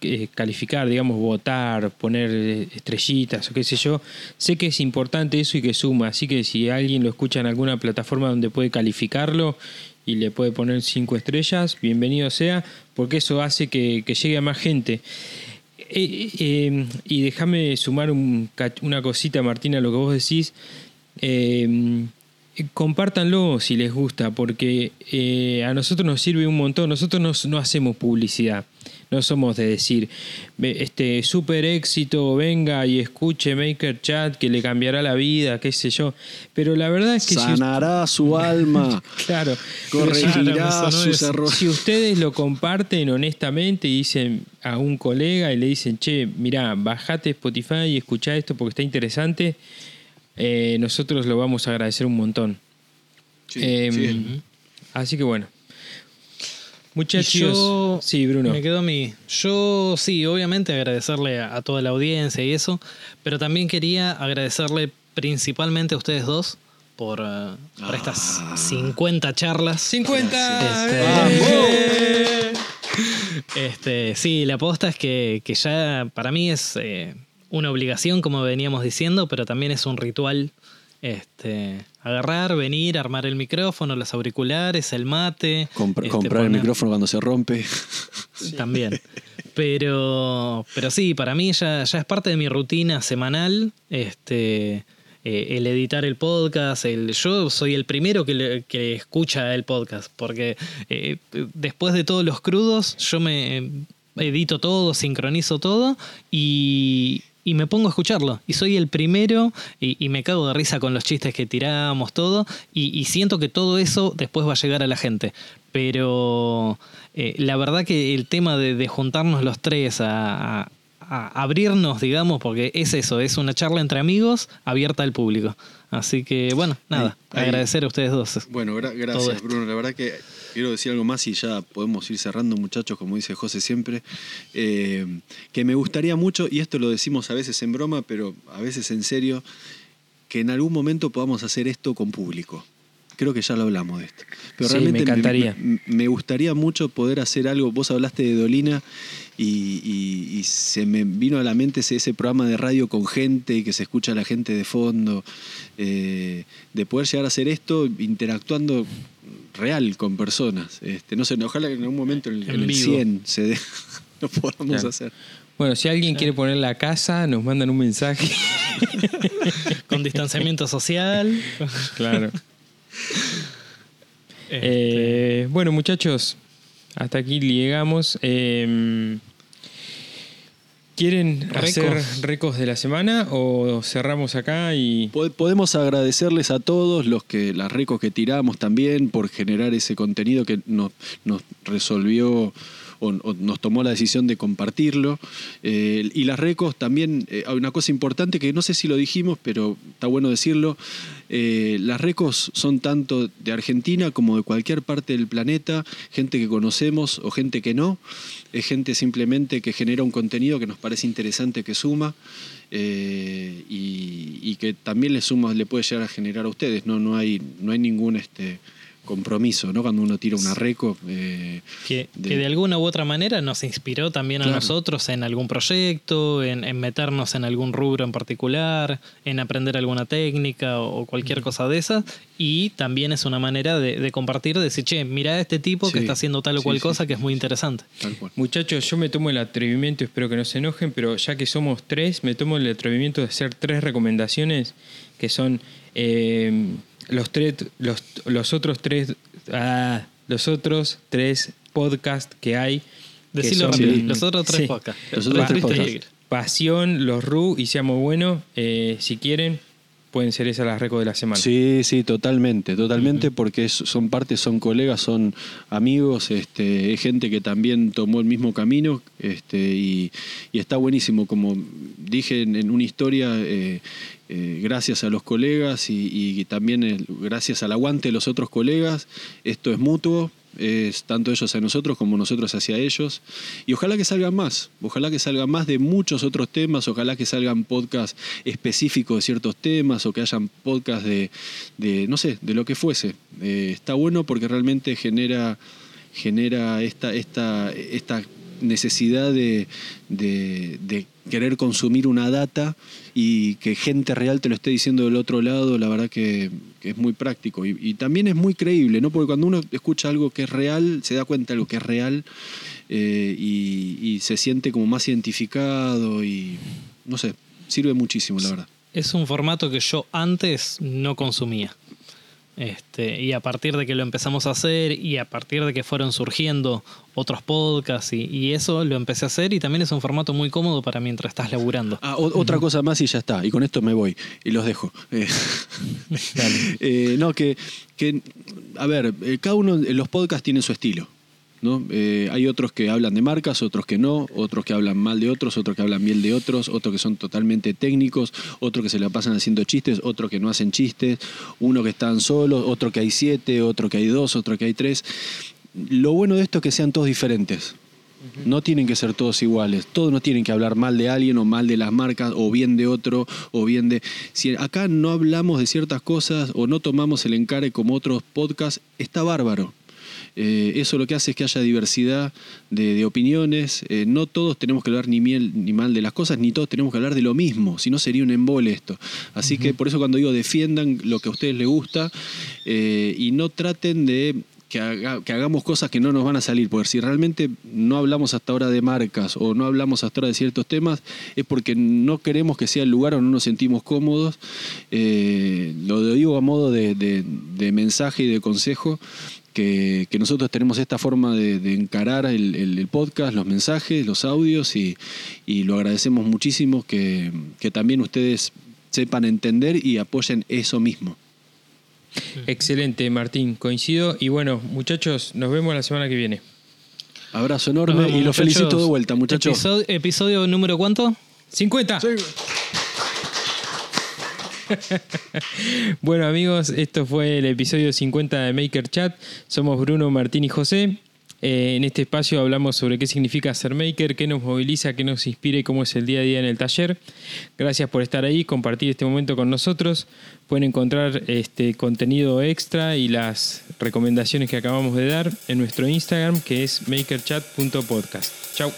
eh, calificar, digamos, votar, poner estrellitas o qué sé yo. Sé que es importante eso y que suma, así que si alguien lo escucha en alguna plataforma donde puede calificarlo y le puede poner cinco estrellas, bienvenido sea, porque eso hace que llegue a más gente. Eh, eh, y déjame sumar una cosita, Martina, a lo que vos decís. Eh, compártanlo si les gusta, porque eh, a nosotros nos sirve un montón. Nosotros no, no hacemos publicidad. No somos de decir, "Ve, este super éxito, venga y escuche Maker Chat que le cambiará la vida, qué sé yo. Pero la verdad es que si, Sanará su alma, *laughs* claro, corregirá sus errores. si ustedes lo comparten honestamente y dicen a un colega y le dicen, che, mirá, bajate Spotify y escuchá esto porque está interesante, eh, nosotros lo vamos a agradecer un montón. Sí, Eh, sí. Así que bueno. Muchachos. yo- sí, Bruno. Me quedó a mí. Yo sí, obviamente agradecerle a, a toda la audiencia y eso, pero también quería agradecerle principalmente a ustedes dos por, eh, por estas Ah. 50 charlas. 50. Este- Este, sí, la aposta es que, que ya para mí es eh, una obligación, como veníamos diciendo, pero también es un ritual. Este, agarrar, venir, armar el micrófono, los auriculares, el mate. Compr- este, comprar el micrófono cuando se rompe. también. Pero, pero sí, para mí ya, ya es parte de mi rutina semanal. Este, eh, el editar el podcast. El, yo soy el primero que, le- que escucha el podcast. Porque eh, después de todos los crudos, yo me edito todo, sincronizo todo. Y, y me pongo a escucharlo. Y soy el primero y, y me cago de risa con los chistes que tiramos, todo. Y, y siento que todo eso después va a llegar a la gente. Pero eh, la verdad que el tema de, de juntarnos los tres a, a- a abrirnos, digamos, porque es eso, es una charla entre amigos abierta al público. Así que, bueno, nada, Ahí- ahí- agradecer a ustedes dos. Bueno, gra- gracias. Bruno. La verdad que quiero decir algo más y ya podemos ir cerrando, muchachos, como dice José siempre. eh, que me gustaría mucho, y esto lo decimos a veces en broma, pero a veces en serio, que en algún momento podamos hacer esto con público. Creo que ya lo hablamos de esto. Pero Sí, realmente me encantaría. Me, me gustaría mucho poder hacer algo. Vos hablaste de Dolina y, y- y se me vino a la mente ese, ese programa de radio con gente y que se escucha a la gente de fondo. eh, de poder llegar a hacer esto interactuando real con personas. Este, no sé, ojalá que en algún momento en, En en el vivo. 100 se dé, *laughs* lo podamos Claro. hacer. Bueno, si alguien quiere poner la casa, nos mandan un mensaje. *laughs* Con distanciamiento social. claro. Este, Eh, bueno, muchachos, hasta aquí llegamos. Eh, ¿Quieren Recos. hacer recos de la semana o cerramos acá y Po- Podemos agradecerles a todos los que las recos que tiramos también por generar ese contenido que nos, nos resolvió o, nos tomó la decisión de compartirlo. Eh, y las recos también, eh, hay una cosa importante que no sé si lo dijimos, pero está bueno decirlo. eh, las recos son tanto de Argentina como de cualquier parte del planeta, gente que conocemos o gente que no. Es gente simplemente que genera un contenido que nos parece interesante, que suma. y, y que también le suma, le puede llegar a generar a ustedes. No, no hay, no hay ningún este compromiso, ¿no? Cuando uno tira una reco. eh, que, de- que de alguna u otra manera nos inspiró también a Claro. nosotros en algún proyecto, en, en meternos en algún rubro en particular, en aprender alguna técnica o, o cualquier cosa de esas. Y también es una manera de, de compartir, de decir, che, mira a este tipo que Sí. está haciendo tal o Sí, cual sí, cosa sí. que es muy interesante. tal cual. Muchachos, yo me tomo el atrevimiento, espero que no se enojen, pero ya que somos tres, me tomo el atrevimiento de hacer tres recomendaciones que son eh, los tres, los, los otros tres, ah, los otros tres podcasts que hay. son- rápido, Sí. los otros tres Sí. podcasts. Los otros tres podcasts. Pasión, los RU y Seamos Buenos. eh, si quieren, pueden ser esas las recos de la semana. Sí, sí, totalmente, totalmente, porque es- son partes, son colegas, son amigos, este, es gente que también tomó el mismo camino, este, y, y está buenísimo. Como dije en, en una historia, eh, eh, gracias a los colegas y, y también el- gracias al aguante de los otros colegas, esto es mutuo. Es tanto ellos a nosotros como nosotros hacia ellos. Y ojalá que salgan más. Ojalá que salgan más de muchos otros temas. Ojalá que salgan podcasts específicos de ciertos temas o que hayan podcasts de, de no sé, de lo que fuese. Eh, está bueno porque realmente genera, genera esta, esta, esta necesidad de, de- de querer consumir una data y que gente real te lo esté diciendo del otro lado, la verdad que, que es muy práctico. Y, y también es muy creíble, ¿no? Porque cuando uno escucha algo que es real, se da cuenta de lo que es real eh, y, y se siente como más identificado y no sé, sirve muchísimo, la verdad. Es un formato que yo antes no consumía. Este, y a partir de que lo empezamos a hacer y a partir de que fueron surgiendo otros podcasts y, y eso lo empecé a hacer y también es un formato muy cómodo para mientras estás laburando. Ah, o- otra cosa más y ya está. Y con esto me voy y los dejo. *laughs* Eh, eh, no, que, que, a ver, eh, cada uno de los podcasts tiene su estilo. ¿No? Eh, hay otros que hablan de marcas, otros que no, otros que hablan mal de otros, otros que hablan bien de otros, otros que son totalmente técnicos, otros que se la pasan haciendo chistes, otros que no hacen chistes, uno que están solos, otro que hay siete, otro que hay dos, otro que hay tres. Lo bueno de esto es que sean todos diferentes. No tienen que ser todos iguales. Todos no tienen que hablar mal de alguien o mal de las marcas o bien de otro o bien de... Si acá no hablamos de ciertas cosas o no tomamos el encare como otros podcasts, está bárbaro. Eh, eso lo que hace es que haya diversidad de, de opiniones. Eh, no todos tenemos que hablar ni, miel, ni mal de las cosas, ni todos tenemos que hablar de lo mismo, si no sería un embole esto. Así que por eso cuando digo defiendan lo que a ustedes les gusta eh, y no traten de que, haga- que hagamos cosas que no nos van a salir, porque si realmente no hablamos hasta ahora de marcas o no hablamos hasta ahora de ciertos temas, es porque no queremos que sea el lugar o no nos sentimos cómodos. Eh, lo digo a modo de, de- de mensaje y de consejo. Que, que nosotros tenemos esta forma de, de encarar el, el- el podcast, los mensajes, los audios y, y lo agradecemos muchísimo que, que también ustedes sepan entender y apoyen eso mismo. Excelente, Martín, coincido. Y bueno, muchachos, nos vemos la semana que viene. Abrazo enorme vemos, y los felicito de vuelta, muchachos. Episodio, episodio número cuánto? 50. *laughs* Bueno amigos, esto fue el episodio 50 de Maker Chat. Somos Bruno, Martín y José. Eh, en este espacio hablamos sobre qué significa ser maker, qué nos moviliza, qué nos inspira y cómo es el día a día en el taller. Gracias por estar ahí, compartir este momento con nosotros. Pueden encontrar este contenido extra y las recomendaciones que acabamos de dar en nuestro Instagram que es makerchat.podcast. Chau.